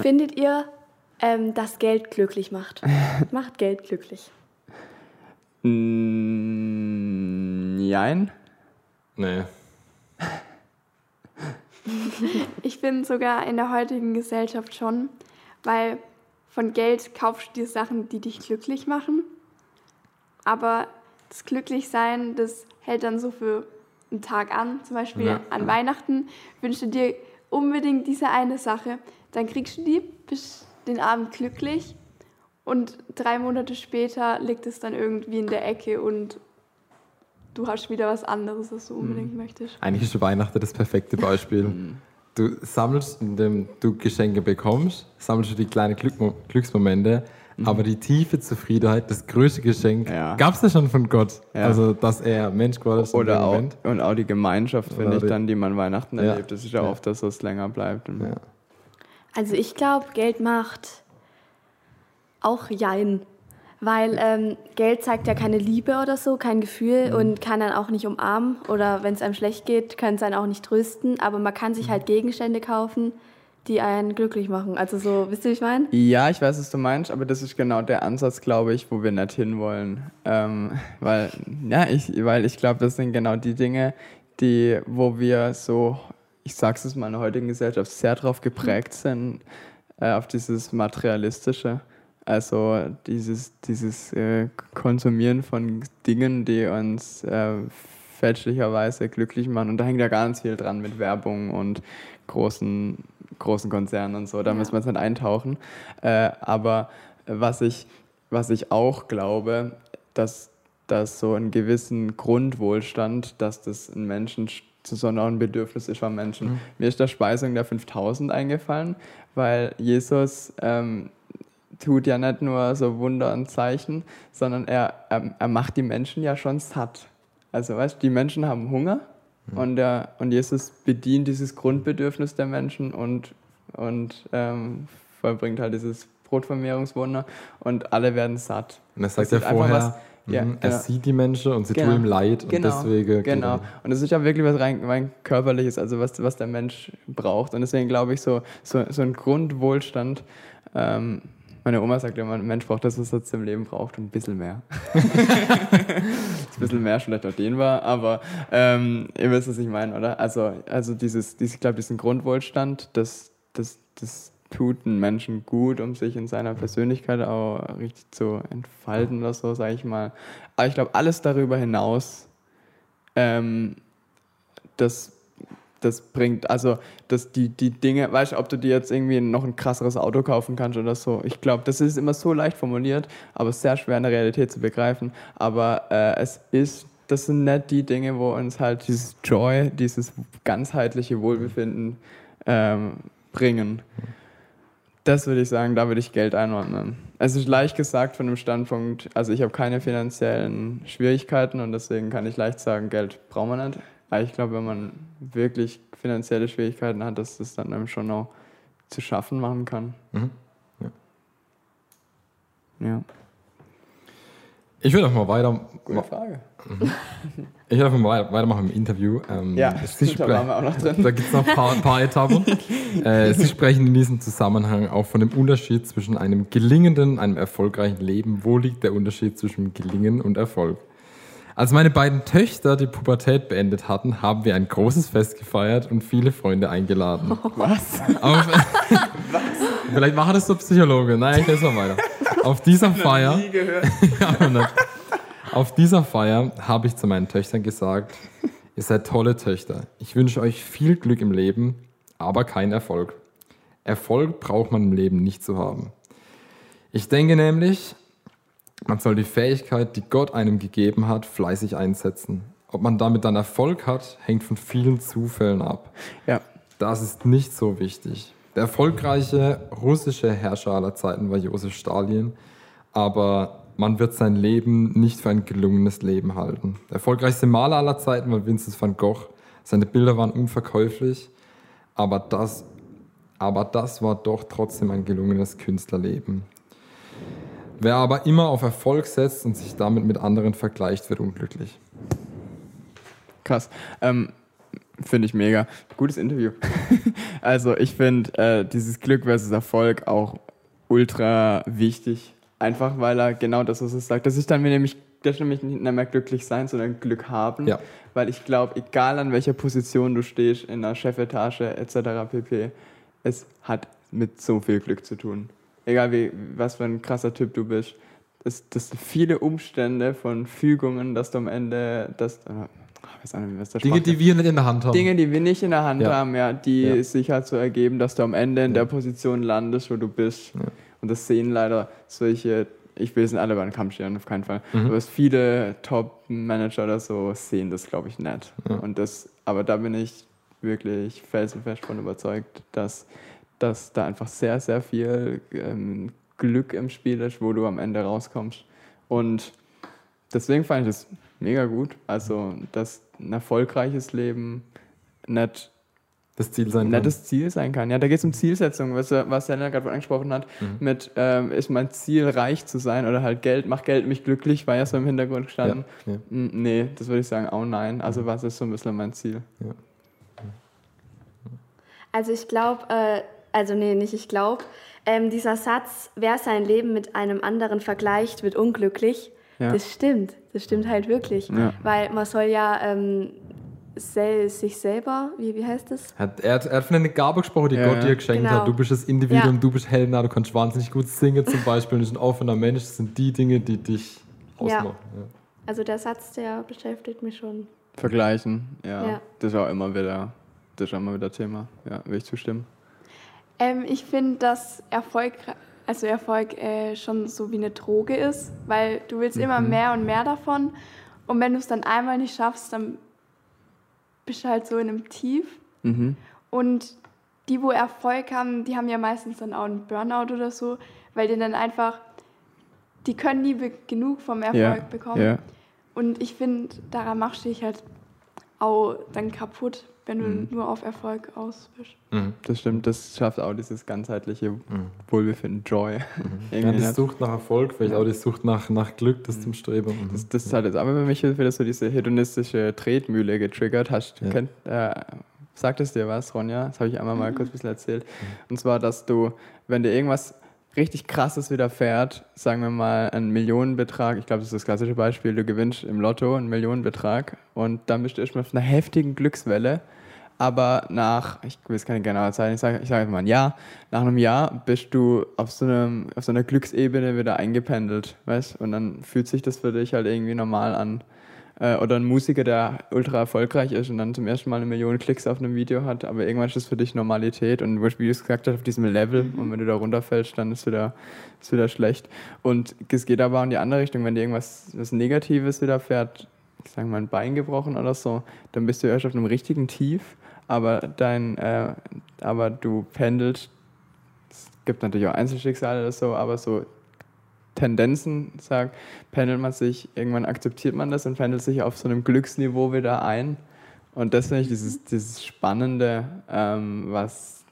Findet ihr, ähm, dass Geld glücklich macht? <laughs> macht Geld glücklich? Mm, Jein. Nee. <laughs> Ich finde sogar in der heutigen Gesellschaft schon, weil von Geld kaufst du dir Sachen, die dich glücklich machen. Aber das Glücklichsein, das hält dann so für einen Tag an. Zum Beispiel Ja. an Weihnachten wünschst du dir unbedingt diese eine Sache. Dann kriegst du die, bist den Abend glücklich und drei Monate später liegt es dann irgendwie in der Ecke und du hast wieder was anderes, was du unbedingt möchtest. Eigentlich ist Weihnachten das perfekte Beispiel. <laughs> Du sammelst, indem du Geschenke bekommst, sammelst du die kleinen Glückmo Glücksmomente, aber die tiefe Zufriedenheit, das größte Geschenk, Ja. gab es ja schon von Gott. Ja. Also, dass er Mensch geworden ist. Oder auch, Moment. und auch die Gemeinschaft, finde ich die- dann, die man Weihnachten Ja. erlebt. Das ist ja, Ja. oft, dass es länger bleibt. Also ich glaube, Geld macht auch Jein. Weil ähm, Geld zeigt ja keine Liebe oder so, kein Gefühl Mhm. und kann dann auch nicht umarmen oder wenn es einem schlecht geht, kann es einen auch nicht trösten. Aber man kann Mhm. sich halt Gegenstände kaufen, die einen glücklich machen. Also so, wisst ihr, wie ich meine? Ja, ich weiß, was du meinst, aber das ist genau der Ansatz, glaube ich, wo wir nicht hinwollen. Ähm, weil, ja, ich, weil ich glaube, das sind genau die Dinge, die, wo wir so, ich sag's es mal in der heutigen Gesellschaft, sehr darauf geprägt sind, äh, auf dieses Materialistische. Also dieses, dieses äh, Konsumieren von Dingen, die uns äh, fälschlicherweise glücklich machen. Und da hängt ja ganz viel dran mit Werbung und großen, großen Konzernen und so. Da Ja. müssen wir jetzt nicht eintauchen. Äh, aber was ich, was ich auch glaube, dass, dass so einen gewissen Grundwohlstand, dass das ein Menschen zu so ein Bedürfnis ist von Menschen. Mir ist der Speisung der 5000 eingefallen, weil Jesus ähm, tut ja nicht nur so Wunder und Zeichen, sondern er, er, er macht die Menschen ja schon satt. Also weißt du, die Menschen haben Hunger und, der, und Jesus bedient dieses Grundbedürfnis der Menschen und, und ähm, vollbringt halt dieses Brotvermehrungswunder und alle werden satt. Und er sagt Das ja vorher, was- ja, mhm, er genau. sieht die Menschen und sie Genau. tun ihm leid und Genau, deswegen. Genau. Und es ist ja wirklich was rein, rein körperliches, also was, was der Mensch braucht. Und deswegen glaube ich, so, so, so ein Grundwohlstand. Ähm, meine Oma sagt immer, ein Mensch braucht das, was er zum Leben braucht und ein bisschen mehr. <laughs> ein bisschen mehr vielleicht auch den war, aber ähm, ihr wisst, was ich meine, oder? Also, also dieses, dieses, ich glaube, diesen Grundwohlstand, das, das, das tut einen Menschen gut, um sich in seiner Persönlichkeit auch richtig zu entfalten oder so, sage ich mal. Aber ich glaube, alles darüber hinaus, ähm, das, das bringt, also dass die, die Dinge, weißt du, ob du dir jetzt irgendwie noch ein krasseres Auto kaufen kannst oder so. Ich glaube, das ist immer so leicht formuliert, aber sehr schwer in der Realität zu begreifen. Aber äh, es ist, das sind nicht die Dinge, wo uns halt dieses Joy, dieses ganzheitliche Wohlbefinden ähm, bringen. Das würde ich sagen, da würde ich Geld einordnen. Es ist leicht gesagt von dem Standpunkt, also ich habe keine finanziellen Schwierigkeiten und deswegen kann ich leicht sagen, Geld braucht man nicht. Aber ich glaube, wenn man wirklich finanzielle Schwierigkeiten hat, dass das dann einem schon auch zu schaffen machen kann. Mhm. Ja, Ich würde auch mal weiter. gute Frage. Ich würde einfach mal weitermachen im Interview. Ähm, Ja, <laughs> da waren wir auch noch drin. Da gibt es noch ein paar, ein paar Etappen. <laughs> äh, Sie sprechen in diesem Zusammenhang auch von dem Unterschied zwischen einem gelingenden und einem erfolgreichen Leben. Wo liegt der Unterschied zwischen Gelingen und Erfolg? Als meine beiden Töchter die Pubertät beendet hatten, haben wir ein großes Fest gefeiert und viele Freunde eingeladen. <laughs> Was? Auf, <laughs> Vielleicht machen das so Psychologe. Nein, ich lese mal weiter. Auf dieser Feier. Nie gehört. <laughs> Ja, Auf dieser Feier habe ich zu meinen Töchtern gesagt, ihr seid tolle Töchter. Ich wünsche euch viel Glück im Leben, aber keinen Erfolg. Erfolg braucht man im Leben nicht zu haben. Ich denke nämlich, man soll die Fähigkeit, die Gott einem gegeben hat, fleißig einsetzen. Ob man damit dann Erfolg hat, hängt von vielen Zufällen ab. Ja, Das ist nicht so wichtig. Der erfolgreiche russische Herrscher aller Zeiten war Josef Stalin, aber man wird sein Leben nicht für ein gelungenes Leben halten. Der erfolgreichste Maler aller Zeiten war Vincent van Gogh. Seine Bilder waren unverkäuflich, aber das, aber das war doch trotzdem ein gelungenes Künstlerleben. Wer aber immer auf Erfolg setzt und sich damit mit anderen vergleicht, wird unglücklich. krass. Ähm, finde ich mega. Gutes Interview. <laughs> also ich finde äh, dieses Glück versus Erfolg auch ultra wichtig. Einfach weil er genau das, was er sagt. Das ist dann mir nämlich, das ist nämlich nicht mehr glücklich sein, sondern Glück haben. Ja. Weil ich glaube, egal an welcher Position du stehst, in der Chefetage etc. pp., es hat mit so viel Glück zu tun. Egal wie, was für ein krasser Typ du bist. Das, das sind viele Umstände von Fügungen, dass du am Ende, das, äh, ich weiß auch nicht, Dinge, die wir nicht in der Hand haben. Dinge, die wir nicht in der Hand Ja. haben, ja, die Ja. sich halt so ergeben, dass du am Ende in der Position landest, wo du bist. Ja. Und das sehen leider solche, ich will es nicht alle über den Kamm scheren, auf keinen Fall, Mhm. aber viele Top-Manager oder so sehen das, glaube ich, nicht. Ja. Und das, aber da bin ich wirklich felsenfest von überzeugt, dass, dass da einfach sehr, sehr viel ähm, Glück im Spiel ist, wo du am Ende rauskommst. Und deswegen fand ich das mega gut. Also, dass ein erfolgreiches Leben nicht das Ziel sein nicht kann. das Ziel sein kann. Ja, da geht es um Zielsetzung, was, er- was Helena gerade angesprochen hat, Mhm. mit ähm, ist mein Ziel reich zu sein oder halt Geld, macht Geld mich glücklich, war ja so im Hintergrund gestanden. Ja, ja. Nee, das würde ich sagen, auch nein. Also was ist so ein bisschen mein Ziel? Also ich glaube, äh, also nee, nicht ich glaube, ähm, dieser Satz, wer sein Leben mit einem anderen vergleicht, wird unglücklich, Ja. das stimmt. Das stimmt halt wirklich. Ja. Weil man soll ja ähm, sel sich selber, wie, wie heißt das? Hat, er, hat, er hat von einer Gabe gesprochen, die Ja, Gott ja. dir geschenkt Genau. hat. Du bist das Individuum, Ja. du bist Helena, du kannst wahnsinnig gut singen zum Beispiel. Du bist ein offener Mensch. Das sind die Dinge, die dich ausmachen. Ja. Also der Satz, der beschäftigt mich schon. Vergleichen, ja. Ja. Das ist auch immer wieder, das ist auch immer wieder Thema. Ja, will ich zustimmen. Ähm, ich finde, dass Erfolg, also Erfolg äh, schon so wie eine Droge ist, weil du willst immer mehr und mehr davon. Und wenn du es dann einmal nicht schaffst, dann bist du halt so in einem Tief. Mhm. Und die, wo Erfolg haben, die haben ja meistens dann auch einen Burnout oder so, weil die dann einfach, die können nie genug vom Erfolg Ja, bekommen. ja. Und ich finde, daran machst du dich halt auch dann kaputt, wenn du Mhm. nur auf Erfolg aus bist. Mhm. Das stimmt, das schafft auch dieses ganzheitliche Wohlbefinden, Joy. <laughs> Ja, Irgendwie die nicht. Sucht nach Erfolg, vielleicht auch die Sucht nach, nach Glück, das zum Streben. Mhm. Das, das ist halt jetzt aber für mich wieder so diese hedonistische Tretmühle getriggert. Hast, Ja. kennt, äh, sagt es dir was, Ronja? Das habe ich einmal mal kurz ein bisschen erzählt. Und zwar, dass du, wenn dir irgendwas richtig krasses widerfährt, sagen wir mal einen Millionenbetrag, ich glaube, das ist das klassische Beispiel, du gewinnst im Lotto einen Millionenbetrag und dann bist du erstmal auf einer heftigen Glückswelle. Aber nach, ich will jetzt keine genaue Zeit, ich sage ich sag jetzt mal ein Jahr, nach einem Jahr bist du auf so, einem, auf so einer Glücksebene wieder eingependelt, weißt Und dann fühlt sich das für dich halt irgendwie normal an. Äh, Oder ein Musiker, der ultra erfolgreich ist und dann zum ersten Mal eine Million Klicks auf einem Video hat, aber irgendwann ist das für dich Normalität und wie du es gesagt hast, auf diesem Level. Und wenn du da runterfällst, dann ist wieder, ist wieder schlecht. Und es geht aber auch in die andere Richtung, wenn dir irgendwas was Negatives widerfährt, ich sage mal ein Bein gebrochen oder so, dann bist du erst auf einem richtigen Tief, aber dein, äh, aber du pendelst, es gibt natürlich auch Einzelschicksale oder so, aber so Tendenzen sagt, pendelt man sich, irgendwann akzeptiert man das und pendelt sich auf so einem Glücksniveau wieder ein. Und das finde ich dieses, dieses Spannende, ähm, was,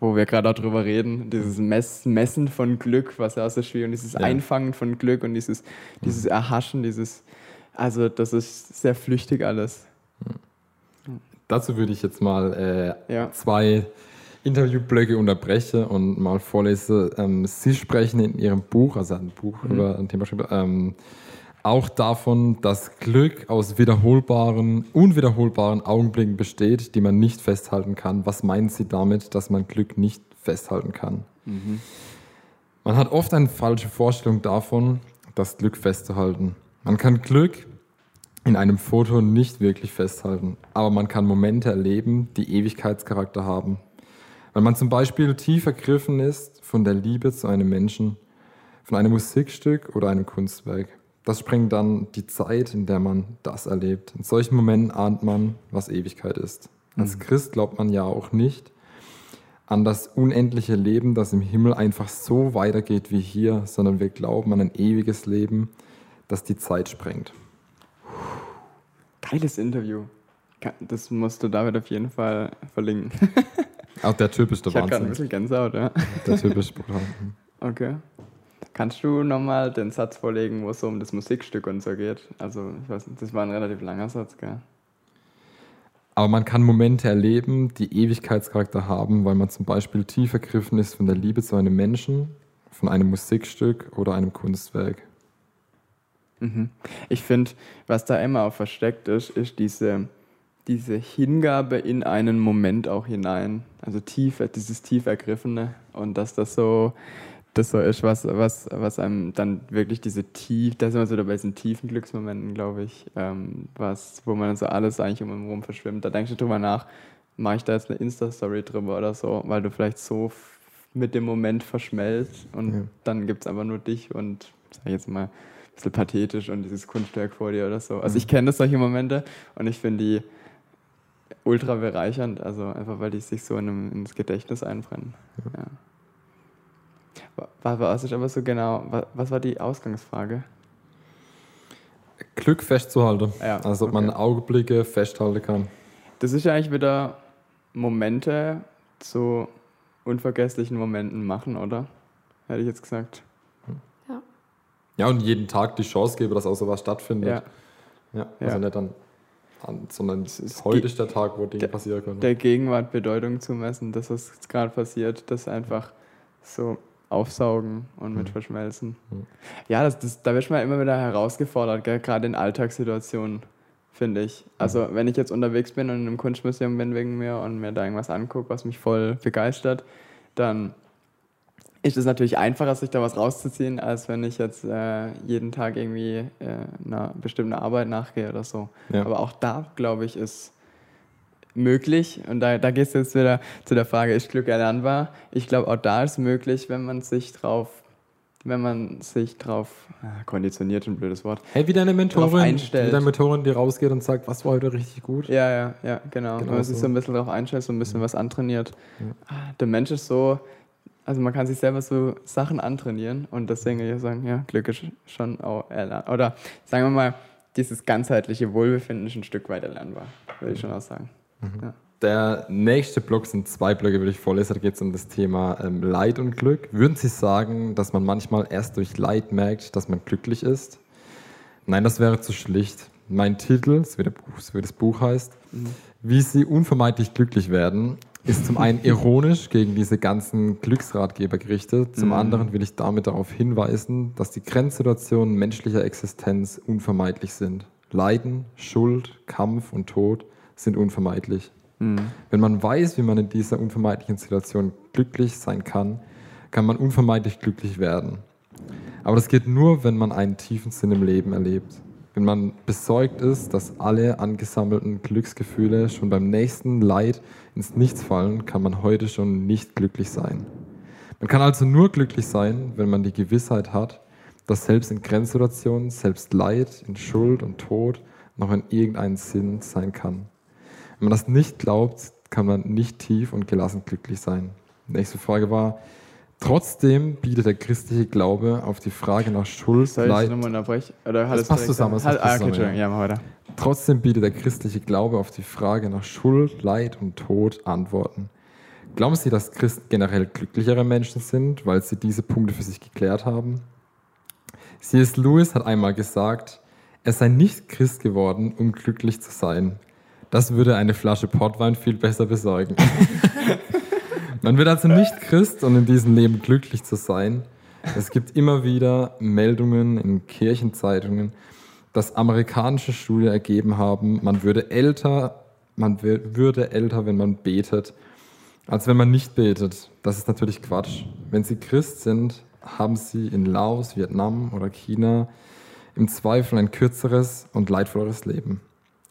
wo wir gerade auch drüber reden, dieses Mess, Messen von Glück, was ja auch so schwierig und dieses Ja. Einfangen von Glück und dieses, dieses Erhaschen, dieses, also das ist sehr flüchtig alles. Dazu würde ich jetzt mal äh, Ja. zwei Interviewblöcke unterbrechen und mal vorlese. Ähm, Sie sprechen in Ihrem Buch, also ein Buch über ein Thema ähm, auch davon, dass Glück aus wiederholbaren, unwiederholbaren Augenblicken besteht, die man nicht festhalten kann. Was meinen Sie damit, dass man Glück nicht festhalten kann? Man hat oft eine falsche Vorstellung davon, das Glück festzuhalten. Man kann Glück in einem Foto nicht wirklich festhalten, aber man kann Momente erleben, die Ewigkeitscharakter haben. Wenn man zum Beispiel tief ergriffen ist von der Liebe zu einem Menschen, von einem Musikstück oder einem Kunstwerk, das sprengt dann die Zeit, in der man das erlebt. In solchen Momenten ahnt man, was Ewigkeit ist. Als Christ glaubt man ja auch nicht an das unendliche Leben, das im Himmel einfach so weitergeht wie hier, sondern wir glauben an ein ewiges Leben, das die Zeit sprengt. Geiles Interview. Das musst du David auf jeden Fall verlinken. <laughs> Auch der Typ ist der Ich hatte gerade ein Wahnsinn. bisschen Gänsehaut, ja. Der Typ ist brutal. <laughs> Okay. Kannst du nochmal den Satz vorlegen, wo es so um das Musikstück und so geht? Also, ich weiß nicht, das war ein relativ langer Satz, gell? Aber man kann Momente erleben, die Ewigkeitscharakter haben, weil man zum Beispiel tief ergriffen ist von der Liebe zu einem Menschen, von einem Musikstück oder einem Kunstwerk. Mhm. Ich finde, was da immer auch versteckt ist, ist diese, diese Hingabe in einen Moment auch hinein. Also tief, dieses tief Ergriffene. Und dass das so, das so ist, was, was, was einem dann wirklich diese tief, da sind wir so dabei diesen tiefen Glücksmomenten, glaube ich, ähm, was, wo man dann so alles eigentlich um einen herum verschwimmt. Da denkst du drüber nach, mache ich da jetzt eine Insta-Story drüber oder so, weil du vielleicht so mit dem Moment verschmelzt und Ja. dann gibt es einfach nur dich und, sag ich jetzt mal, ein bisschen pathetisch und dieses Kunstwerk vor dir oder so. Also ich kenne solche Momente und ich finde die ultra bereichernd, also einfach weil die sich so in einem, ins Gedächtnis einbrennen. Ja. Was, was ist aber so genau, was, was war die Ausgangsfrage? Glück festzuhalten. Ja, also ob man okay. Augenblicke festhalten kann. Das ist ja eigentlich wieder Momente zu unvergesslichen Momenten machen, oder? Hätte ich jetzt gesagt. Ja, und jeden Tag die Chance gebe, dass auch sowas stattfindet. Ja. Ja, also Ja. nicht dann, an, sondern ist heute ist der Tag, wo Dinge der- passieren können. Der Gegenwart Bedeutung zu messen, das, was jetzt gerade passiert, das einfach so aufsaugen und mit verschmelzen. Mhm. Ja, das, das, da wird man immer wieder herausgefordert, gell? gerade in Alltagssituationen, finde ich. Also, wenn ich jetzt unterwegs bin und in einem Kunstmuseum bin wegen mir und mir da irgendwas angucke, was mich voll begeistert, dann ist es natürlich einfacher, sich da was rauszuziehen, als wenn ich jetzt äh, jeden Tag irgendwie äh, einer bestimmten Arbeit nachgehe oder so. Ja. Aber auch da, glaube ich, ist möglich, und da, da gehst du jetzt wieder zu der Frage, ist Glück erlernbar? Ich glaube, auch da ist möglich, wenn man sich drauf, wenn man sich drauf, ah, konditioniert, ein blödes Wort. Hey, wie deine Mentorin, einstellt. wie deine Mentorin, die rausgeht und sagt, was war heute richtig gut? Ja, ja, ja, genau. Genau wenn man sich so. so ein bisschen drauf einstellt, so ein bisschen was antrainiert. Ah, Der Mensch ist so, also man kann sich selber so Sachen antrainieren und deswegen würde ich sagen, ja, Glück ist schon auch erlernbar. Oder sagen wir mal, dieses ganzheitliche Wohlbefinden ist ein Stück weit erlernbar, würde ich schon auch sagen. Ja. Der nächste Block sind zwei Blöcke, würde ich vorlesen. Da geht es um das Thema ähm, Leid und Glück. Würden Sie sagen, dass man manchmal erst durch Leid merkt, dass man glücklich ist? Nein, das wäre zu schlicht. Mein Titel, so wie, Buch, so wie das Buch heißt, wie Sie unvermeidlich glücklich werden, ist zum einen ironisch gegen diese ganzen Glücksratgeber gerichtet. Zum anderen will ich damit darauf hinweisen, dass die Grenzsituationen menschlicher Existenz unvermeidlich sind. Leiden, Schuld, Kampf und Tod sind unvermeidlich. Wenn man weiß, wie man in dieser unvermeidlichen Situation glücklich sein kann, kann man unvermeidlich glücklich werden. Aber das geht nur, wenn man einen tiefen Sinn im Leben erlebt. Wenn man besorgt ist, dass alle angesammelten Glücksgefühle schon beim nächsten Leid ins Nichts fallen, kann man heute schon nicht glücklich sein. Man kann also nur glücklich sein, wenn man die Gewissheit hat, dass selbst in Grenzsituationen, selbst Leid, in Schuld und Tod noch in irgendeinem Sinn sein kann. Wenn man das nicht glaubt, kann man nicht tief und gelassen glücklich sein. Nächste Frage war, trotzdem bietet der christliche Glaube auf die Frage nach Schuld, Soll Leid, das? Oder hat passt zusammen, das Hat, passt ah, zusammen, ja. Trotzdem bietet der christliche Glaube auf die Frage nach Schuld, Leid und Tod Antworten. Glauben Sie, dass Christen generell glücklichere Menschen sind, weil sie diese Punkte für sich geklärt haben? C.S. Lewis hat einmal gesagt, er sei nicht Christ geworden, um glücklich zu sein. Das würde eine Flasche Portwein viel besser besorgen. <laughs> Man wird also nicht Christ, um in diesem Leben glücklich zu sein. Es gibt immer wieder Meldungen in Kirchenzeitungen, dass amerikanische Studien ergeben haben, man würde älter, man wür- würde älter, wenn man betet, als wenn man nicht betet. Das ist natürlich Quatsch. Wenn Sie Christ sind, haben Sie in Laos, Vietnam oder China im Zweifel ein kürzeres und leidvolleres Leben.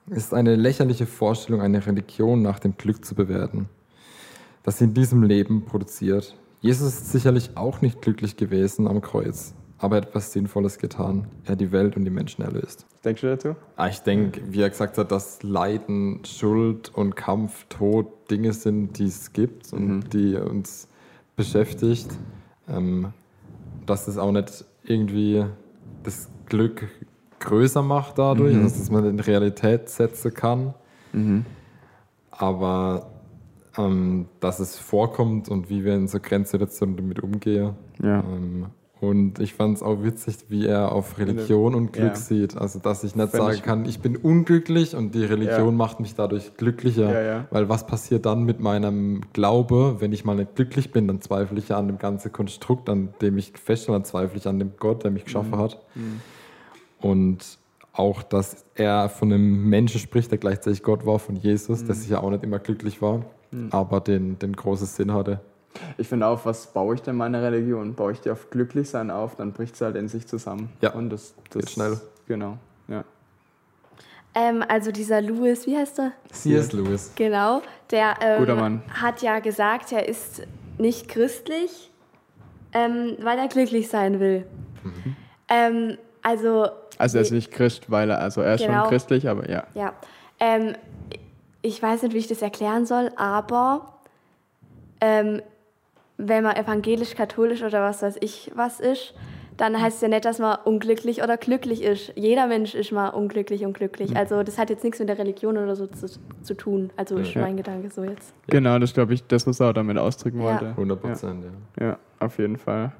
Es ist eine lächerliche Vorstellung, eine Religion nach dem Glück zu bewerten, das sie in diesem Leben produziert. Jesus ist sicherlich auch nicht glücklich gewesen am Kreuz, aber er etwas Sinnvolles getan. Er hat die Welt und die Menschen erlöst. Was denkst du dazu? Ah, Ich denke, wie er gesagt hat, dass Leiden, Schuld und Kampf, Tod Dinge sind, die es gibt und die uns beschäftigt. Ähm, dass es auch nicht irgendwie das Glück größer macht dadurch, also dass man in Realität setzen kann. Aber ähm, dass es vorkommt und wie wir in so Grenzsituationen damit umgehen. Ja. Ähm, und ich fand es auch witzig, wie er auf Religion und Glück Ja. sieht. Also, dass ich nicht Fänd sagen ich- kann, ich bin unglücklich und die Religion Ja. macht mich dadurch glücklicher. Ja. Weil was passiert dann mit meinem Glaube, wenn ich mal nicht glücklich bin, dann zweifle ich ja an dem ganzen Konstrukt, an dem ich feststelle, dann zweifle ich an dem Gott, der mich geschaffen Mhm. hat. Und auch, dass er von einem Menschen spricht, der gleichzeitig Gott war, von Jesus, Mhm. der sicher auch nicht immer glücklich war, aber den, den großen Sinn hatte. Ich finde auch, was baue ich denn meine Religion? Baue ich die auf Glücklichsein auf, dann bricht sie halt in sich zusammen. Ja, Und das, das geht schnell. Genau, ja. Ähm, also dieser Louis, wie heißt er? C.S. Lewis. Genau, der ähm, Guter Mann. hat ja gesagt, er ist nicht christlich, ähm, weil er glücklich sein will. Ähm, also, Also er ist nicht Christ, weil er, also er ist Genau. schon christlich, aber ja. ja, ähm, ich weiß nicht, wie ich das erklären soll, aber ähm, wenn man evangelisch, katholisch oder was weiß ich was ist, dann heißt es ja nicht, dass man unglücklich oder glücklich ist. Jeder Mensch ist mal unglücklich und glücklich. Also das hat jetzt nichts mit der Religion oder so zu, zu tun. Also ist Ja. mein Gedanke so jetzt. Genau, das glaube ich, das, was er auch damit ausdrücken Ja. wollte. 100 Prozent, ja. Ja, auf jeden Fall.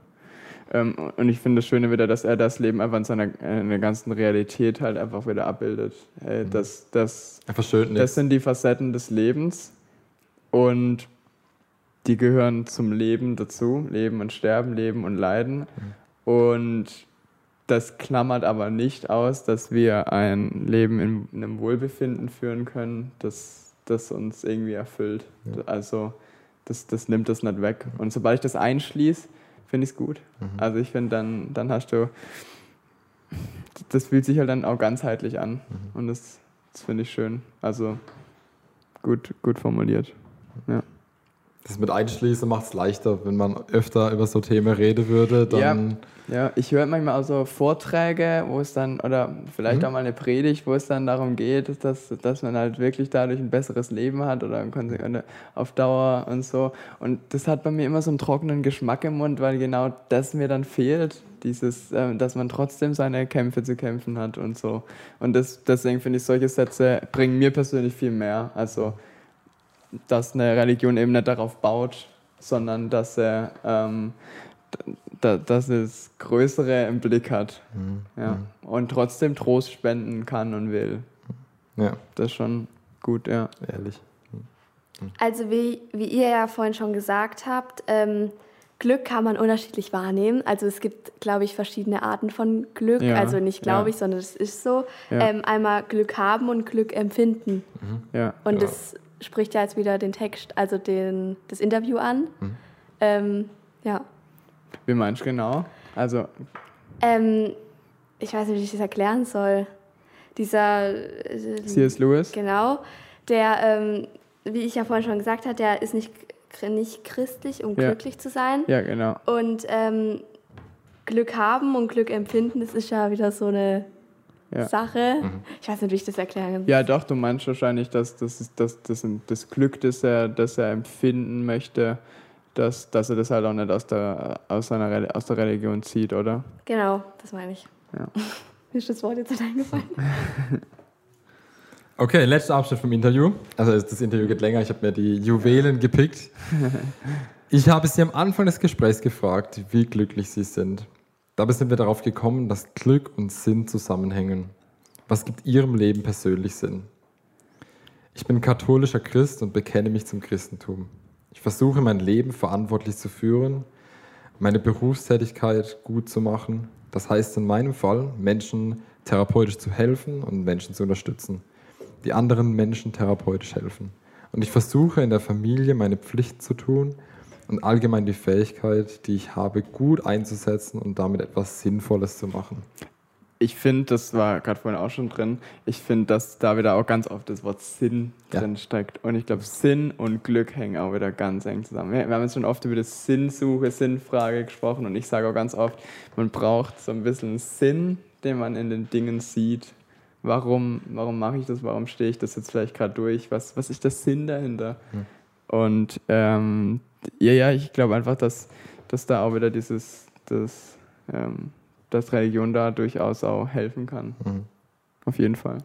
Ähm, und ich finde das Schöne wieder, dass er das Leben einfach in seiner in der ganzen Realität halt einfach wieder abbildet. Hey, das, das, schön das sind die Facetten des Lebens und die gehören zum Leben dazu. Leben und Sterben, Leben und Leiden. Und das klammert aber nicht aus, dass wir ein Leben in, in einem Wohlbefinden führen können, das, das uns irgendwie erfüllt. Also das, das nimmt das nicht weg. Und sobald ich das einschließe, finde ich es gut. Also ich finde, dann, dann hast du, das fühlt sich halt dann auch ganzheitlich an. Und das, das finde ich schön. Also gut, gut formuliert. Ja. Das mit Einschließen macht es leichter, wenn man öfter über so Themen reden würde, dann Ja, ich höre manchmal auch so Vorträge, wo es dann, oder vielleicht auch mal eine Predigt, wo es dann darum geht, dass, dass man halt wirklich dadurch ein besseres Leben hat oder eine- auf Dauer und so. Und das hat bei mir immer so einen trockenen Geschmack im Mund, weil genau das mir dann fehlt. Dieses, ähm, dass man trotzdem seine Kämpfe zu kämpfen hat und so. Und das, deswegen finde ich, solche Sätze bringen mir persönlich viel mehr. Also, dass eine Religion eben nicht darauf baut, sondern dass er ähm, da, dass es Größere im Blick hat. Ja. Und trotzdem Trost spenden kann und will. ja, Das ist schon gut, ja. ehrlich. Also wie, wie ihr ja vorhin schon gesagt habt, ähm, Glück kann man unterschiedlich wahrnehmen. Also es gibt, glaube ich, verschiedene Arten von Glück. Ja, Also nicht glaube ja. ich, sondern es ist so. Ja. Ähm, einmal Glück haben und Glück empfinden. ja. Und Ja. das spricht ja jetzt wieder den Text, also den, das Interview an. Mhm. Ähm, ja. Wie meinst du genau? Also, Ähm, ich weiß nicht, wie ich das erklären soll. Dieser. äh, C.S. Lewis? Genau. Der, ähm, wie ich ja vorhin schon gesagt habe, der ist nicht, nicht christlich, um Ja. glücklich zu sein. Ja, genau. Und ähm, Glück haben und Glück empfinden, das ist ja wieder so eine Ja. Sache. Ich weiß nicht, wie ich das erklären Ja, doch, du meinst wahrscheinlich, dass das, ist, das, das, das Glück, das er, das er empfinden möchte, dass, dass er das halt auch nicht aus der, aus, seiner, aus der Religion zieht, oder? Genau, das meine ich. Ja. <laughs> Mir ist das Wort jetzt nicht eingefallen. <laughs> Okay, letzter Abschnitt vom Interview. Also das Interview geht länger, ich habe mir die Juwelen gepickt. <laughs> Ich habe Sie am Anfang des Gesprächs gefragt, wie glücklich Sie sind. Dabei sind wir darauf gekommen, dass Glück und Sinn zusammenhängen. Was gibt Ihrem Leben persönlich Sinn? Ich bin katholischer Christ und bekenne mich zum Christentum. Ich versuche mein Leben verantwortlich zu führen, meine Berufstätigkeit gut zu machen. Das heißt in meinem Fall, Menschen therapeutisch zu helfen und Menschen zu unterstützen, die anderen Menschen therapeutisch helfen. Und ich versuche in der Familie meine Pflicht zu tun und allgemein die Fähigkeit, die ich habe, gut einzusetzen und damit etwas Sinnvolles zu machen. Ich finde, das war gerade vorhin auch schon drin, ich finde, dass da wieder auch ganz oft das Wort Sinn Ja. drin steckt. Und ich glaube, Sinn und Glück hängen auch wieder ganz eng zusammen. Wir, wir haben jetzt schon oft über das Sinnsuche, Sinnfrage gesprochen und ich sage auch ganz oft, man braucht so ein bisschen Sinn, den man in den Dingen sieht. Warum, warum mache ich das? Warum stehe ich das jetzt vielleicht gerade durch? Was, was ist der Sinn dahinter? Und ähm, ja, ja, ich glaube einfach, dass, dass da auch wieder dieses, das, ähm, dass Religion da durchaus auch helfen kann. Auf jeden Fall.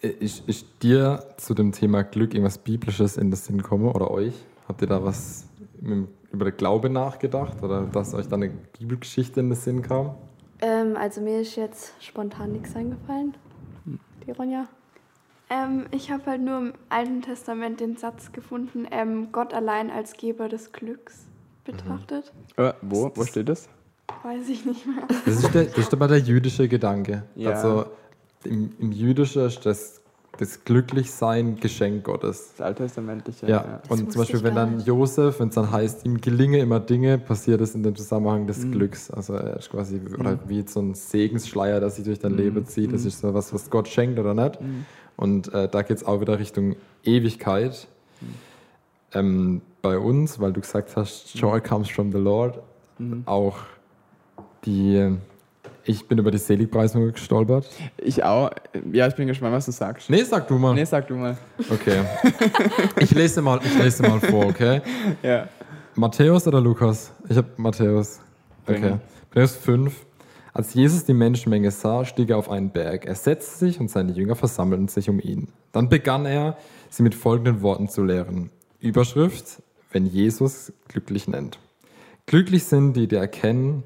Ist, ist dir zu dem Thema Glück irgendwas Biblisches in den Sinn gekommen oder euch? Habt ihr da was mit- über den Glaube nachgedacht oder dass euch da eine Bibelgeschichte in den Sinn kam? Ähm, also mir ist jetzt spontan nichts eingefallen. Die Ronja? Ähm, ich habe halt nur im Alten Testament den Satz gefunden, ähm, Gott allein als Geber des Glücks betrachtet. Äh, wo? Wo steht das? Weiß ich nicht mehr. Das ist, der, das ist aber der jüdische Gedanke. Ja. Also im, im Jüdischen ist das, das Glücklichsein Geschenk Gottes. Das Alttestamentliche. Ja, und wusste zum Beispiel, wenn dann. Josef, wenn es dann heißt, ihm gelinge immer Dinge, passiert es in dem Zusammenhang des Mhm. Glücks. Also er ist quasi oder wie so ein Segensschleier, der sich durch dein Mhm. Leben zieht. Das ist so was, was Gott schenkt oder nicht. Und äh, da geht es auch wieder Richtung Ewigkeit. Mhm. Ähm, bei uns, weil du gesagt hast, Joy comes from the Lord, Mhm. auch die, ich bin über die Seligpreisung gestolpert. Ich auch. Ja, ich bin gespannt, was du sagst. Nee, sag du mal. Nee, sag du mal. Okay. ich lese mal, ich lese mal vor, okay? Ja. Matthäus oder Lukas? Ich habe Matthäus. Okay. Vers 5. Als Jesus die Menschenmenge sah, stieg er auf einen Berg. Er setzte sich und seine Jünger versammelten sich um ihn. Dann begann er, sie mit folgenden Worten zu lehren. Überschrift, wenn Jesus glücklich nennt. Glücklich sind die, die erkennen,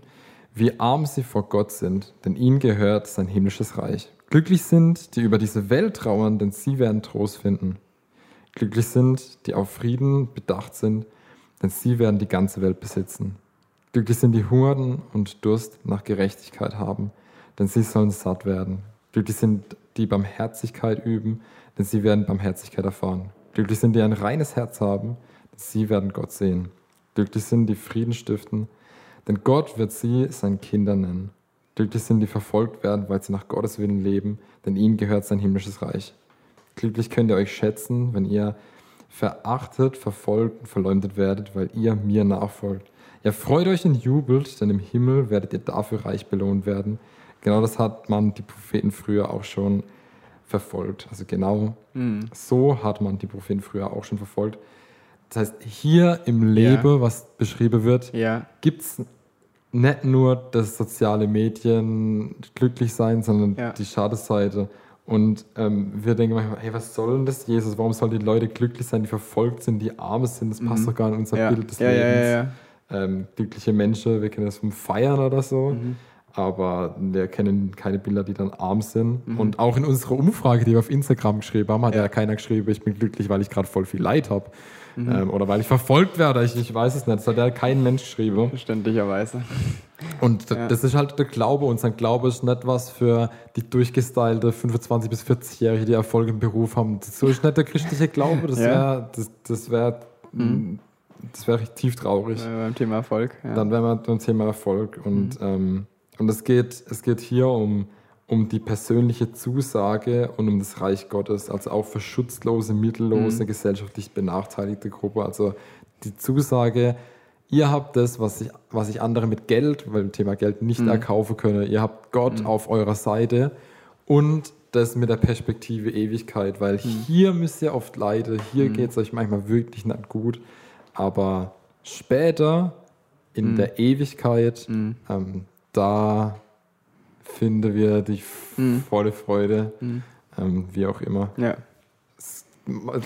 wie arm sie vor Gott sind, denn ihnen gehört sein himmlisches Reich. Glücklich sind, die über diese Welt trauern, denn sie werden Trost finden. Glücklich sind, die auf Frieden bedacht sind, denn sie werden die ganze Welt besitzen. Glücklich sind die Hungernden und Durst nach Gerechtigkeit haben, denn sie sollen satt werden. Glücklich sind die Barmherzigkeit üben, denn sie werden Barmherzigkeit erfahren. Glücklich sind die ein reines Herz haben, denn sie werden Gott sehen. Glücklich sind die Frieden stiften, denn Gott wird sie sein Kinder nennen. Glücklich sind die verfolgt werden, weil sie nach Gottes Willen leben, denn ihnen gehört sein himmlisches Reich. Glücklich könnt ihr euch schätzen, wenn ihr verachtet, verfolgt und verleumdet werdet, weil ihr mir nachfolgt. Ihr freut euch und jubelt, denn im Himmel werdet ihr dafür reich belohnt werden. Genau das hat man die Propheten früher auch schon verfolgt. Also genau Mhm. so hat man die Propheten früher auch schon verfolgt. Das heißt, hier im Leben, was beschrieben wird, Ja, gibt es nicht nur das soziale Medien glücklich sein, sondern Ja. die Schadesseite. Und ähm, wir denken manchmal, hey, was soll denn das, Jesus? Warum sollen die Leute glücklich sein, die verfolgt sind, die arm sind? Das passt doch gar nicht in unser Mhm. ja, Bild des ja, Lebens. Ähm, glückliche Menschen, wir kennen das vom Feiern oder so, Mhm. aber wir kennen keine Bilder, die dann arm sind. Mhm. Und auch in unserer Umfrage, die wir auf Instagram geschrieben haben, hat ja, Ja. keiner geschrieben, ich bin glücklich, weil ich gerade voll viel Leid habe. Mhm. Ähm, oder weil ich verfolgt werde, ich, ich weiß es nicht. Das hat ja kein Mensch geschrieben. Verständlicherweise. Und Ja. das ist halt der Glaube. Und sein Glaube ist nicht was für die durchgestylte 25- bis 40-Jährige, die Erfolg im Beruf haben. Das so ist nicht der christliche Glaube. Das wäre das, das wär, das wär richtig tief traurig. Äh, beim Thema Erfolg. Ja. Dann wären wir beim Thema Erfolg. Und, ähm, und es, geht, es geht hier um, um die persönliche Zusage und um das Reich Gottes, also auch für schutzlose, mittellose, gesellschaftlich benachteiligte Gruppe. Also die Zusage, ihr habt das, was sich was ich andere mit Geld, weil im Thema Geld nicht erkaufen können, ihr habt Gott auf eurer Seite und das mit der Perspektive Ewigkeit, weil hier müsst ihr oft leiden, hier geht es euch manchmal wirklich nicht gut, aber später in der Ewigkeit, ähm, da finden wir die volle Freude, ähm, wie auch immer. ja.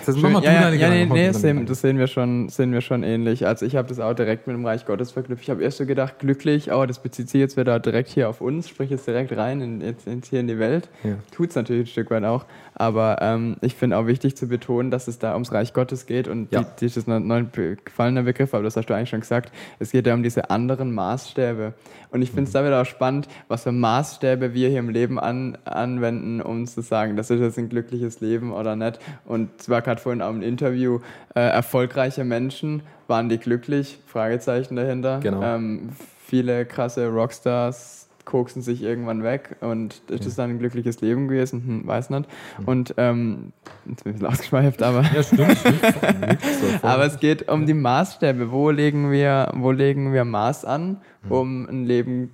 Das Schön. ja, ja, ja, nee, nee, das, sehen, das sehen wir schon, sehen wir schon ähnlich. Also ich habe das auch direkt mit dem Reich Gottes verknüpft. Ich habe erst so gedacht, glücklich, aber das bezieht sich jetzt wieder direkt hier auf uns, sprich jetzt direkt rein in, jetzt, jetzt hier in die Welt. Ja. Tut es natürlich ein Stück weit auch. Aber ähm, ich finde auch wichtig zu betonen, dass es da ums Reich Gottes geht und Ja. die, die ist das ein neu gefallener Begriff, aber das hast du eigentlich schon gesagt. Es geht ja um diese anderen Maßstäbe. Und ich finde es da wieder auch spannend, was für Maßstäbe wir hier im Leben an, anwenden, um zu sagen, das ist jetzt ein glückliches Leben oder nicht. Und es war gerade vorhin auch im Interview, äh, erfolgreiche Menschen, waren die glücklich? Fragezeichen dahinter. Genau. Ähm, viele krasse Rockstars koksen sich irgendwann weg und ist das dann ein glückliches Leben gewesen? Hm, weiß nicht. Und ähm, jetzt bin ich ein bisschen <laughs> ausgeschweift, aber, Ja, stimmt. aber es geht um die Maßstäbe. Wo legen wir, wo legen wir Maß an, um ein Leben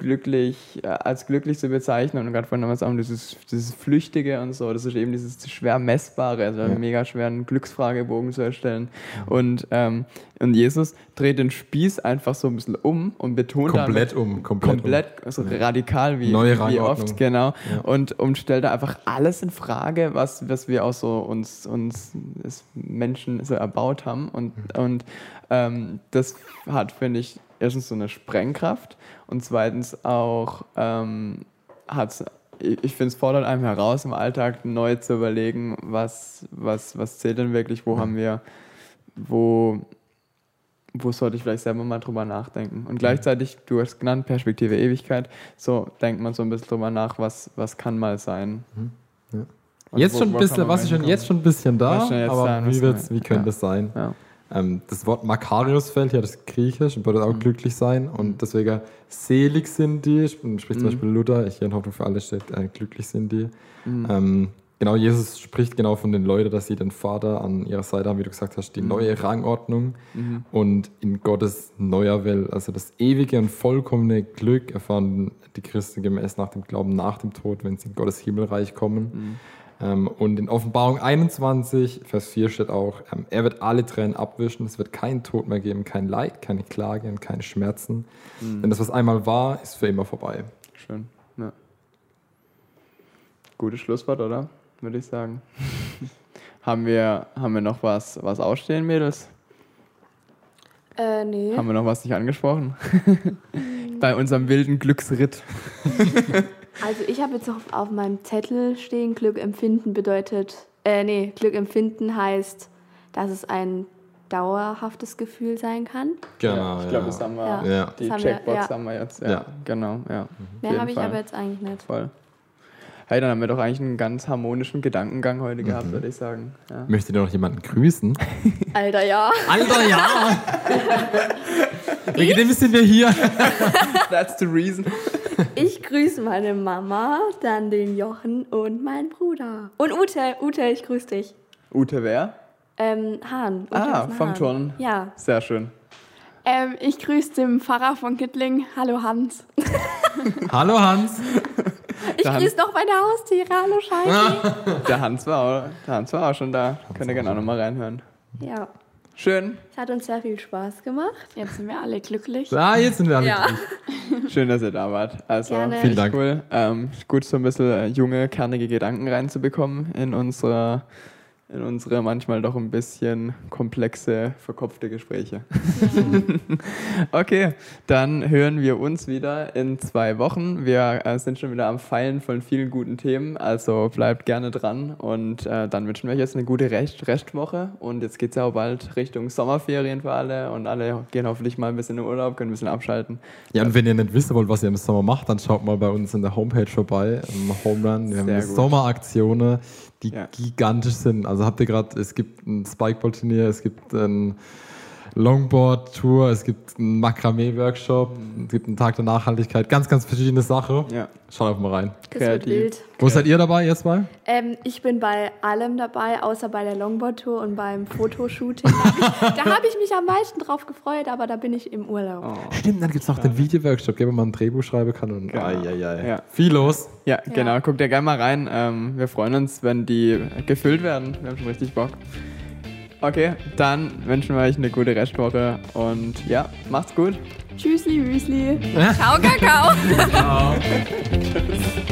glücklich, äh, als glücklich zu bezeichnen. Und gerade vorhin haben wir es auch dieses, dieses Flüchtige und so, das ist eben dieses schwer messbare, also einen mega schweren Glücksfragebogen zu erstellen. Und, ähm, und Jesus dreht den Spieß einfach so ein bisschen um und betont komplett damit, um. Komplett, komplett also radikal wie, Neue wie oft, genau. Ja. Und, und stellt da einfach alles in Frage, was, was wir auch so uns, uns als Menschen so erbaut haben. Und, Mhm. und ähm, das hat, finde ich, erstens so eine Sprengkraft und zweitens auch ähm, hat ich ich finde, es fordert einem heraus, im Alltag neu zu überlegen, was, was, was zählt denn wirklich, wo haben wir, wo, wo sollte ich vielleicht selber mal drüber nachdenken. Und gleichzeitig, du hast genannt, Perspektive Ewigkeit, so denkt man so ein bisschen drüber nach, was, was kann mal sein. Ja. Also Jetzt wo- schon ein bisschen, was ist schon jetzt schon ein bisschen da, aber wie, wird's, wie könnte ja. es sein? Ja. Ähm, das Wort Makarios fällt ja das Griechisch und bedeutet auch Mhm. glücklich sein und deswegen selig sind die, sp- spricht zum Mhm. Beispiel Luther, hier in Hoffnung für alle steht, äh, glücklich sind die. Mhm. Ähm, genau, Jesus spricht genau von den Leuten, dass sie den Vater an ihrer Seite haben, wie du gesagt hast, die neue Rangordnung Mhm. und in Gottes neuer Welt, also das ewige und vollkommene Glück erfahren die Christen gemäß nach dem Glauben nach dem Tod, wenn sie in Gottes Himmelreich kommen. Mhm. Ähm, und in Offenbarung 21, Vers 4 steht auch, ähm, er wird alle Tränen abwischen, es wird keinen Tod mehr geben, kein Leid, keine Klage und keine Schmerzen. Denn das, was einmal war, ist für immer vorbei. Schön. Ja. Gutes Schlusswort, oder? Würde ich sagen. <laughs> haben, wir, haben wir noch was, was ausstehen, Mädels? Äh, nee. Haben wir noch was nicht angesprochen? <laughs> Bei unserem wilden Glücksritt. <laughs> Also ich habe jetzt noch auf meinem Zettel stehen, Glück empfinden bedeutet, äh, nee, Glück empfinden heißt, dass es ein dauerhaftes Gefühl sein kann. Genau. ich glaube, das haben wir. Ja. Ja. Die Das haben wir, Checkbox ja. haben wir jetzt. Ja, Ja. genau. Ja. Mehr jeden habe ich aber jetzt eigentlich nicht. Voll. Hey, dann haben wir doch eigentlich einen ganz harmonischen Gedankengang heute Mhm. gehabt, würde ich sagen. Ja. Möchtet ihr noch jemanden grüßen? <laughs> Alter, ja. Alter, ja! <laughs> Wegen dem sind wir hier. That's the reason. <laughs> Ich grüße meine Mama, dann den Jochen und meinen Bruder. Und Ute. Ute, ich grüße dich. Ute wer? Ähm, Hahn. Ute Ah, vom Hahn. Turnen. Ja. Sehr schön. Ähm, ich grüße den Pfarrer von Gittling. Hallo Hans. <laughs> Hallo Hans. Ich grüße noch meine Haustiere. Hallo Scheiße. <laughs> Der Hans war auch, der Hans war auch schon da. Könnt ihr gerne auch nochmal reinhören. Ja. Schön. Es hat uns sehr viel Spaß gemacht. Jetzt sind wir alle glücklich. Ah, jetzt sind wir alle Ja. durch. Schön, dass ihr da wart. Also, Gerne. Vielen Dank. cool. Ähm, gut, so ein bisschen äh, junge, kernige Gedanken reinzubekommen in unsere, in unsere manchmal doch ein bisschen komplexe, verkopfte Gespräche. <laughs> okay, dann hören wir uns wieder in zwei Wochen. Wir äh, sind schon wieder am Feilen von vielen guten Themen, also bleibt gerne dran und äh, dann wünschen wir euch jetzt eine gute Rest Restwoche und jetzt geht es ja auch bald Richtung Sommerferien für alle und alle gehen hoffentlich mal ein bisschen in Urlaub, können ein bisschen abschalten. Ja, und wenn ihr nicht wissen wollt, was ihr im Sommer macht, dann schaut mal bei uns in der Homepage vorbei, im Home Run. Wir haben Sehr gut. Sommeraktionen, die Ja. gigantisch sind. Also habt ihr gerade, es gibt ein Spikeball-Turnier, es gibt ein Longboard-Tour, es gibt einen Makramee-Workshop, es gibt einen Tag der Nachhaltigkeit, ganz, ganz verschiedene Sachen. Ja. Schaut einfach mal rein. Das wird Kreativ. wild. Wo seid ihr dabei jetzt mal? Ähm, ich bin bei allem dabei, außer bei der Longboard-Tour und beim Fotoshooting. <laughs> da habe ich, mich am meisten drauf gefreut, aber da bin ich im Urlaub. Oh. Stimmt, dann gibt es noch den Video-Workshop, wo man ein Drehbuch schreiben kann. Und Genau. ai, ai, ai. Ja. Viel los. Ja, genau. Guckt ihr gerne mal rein. Ähm, wir freuen uns, wenn die gefüllt werden. Wir haben schon richtig Bock. Okay, dann wünschen wir euch eine gute Restwoche und ja, macht's gut. Tschüssli, Müsli. <laughs> Ciao, Kakao. Ciao. <laughs>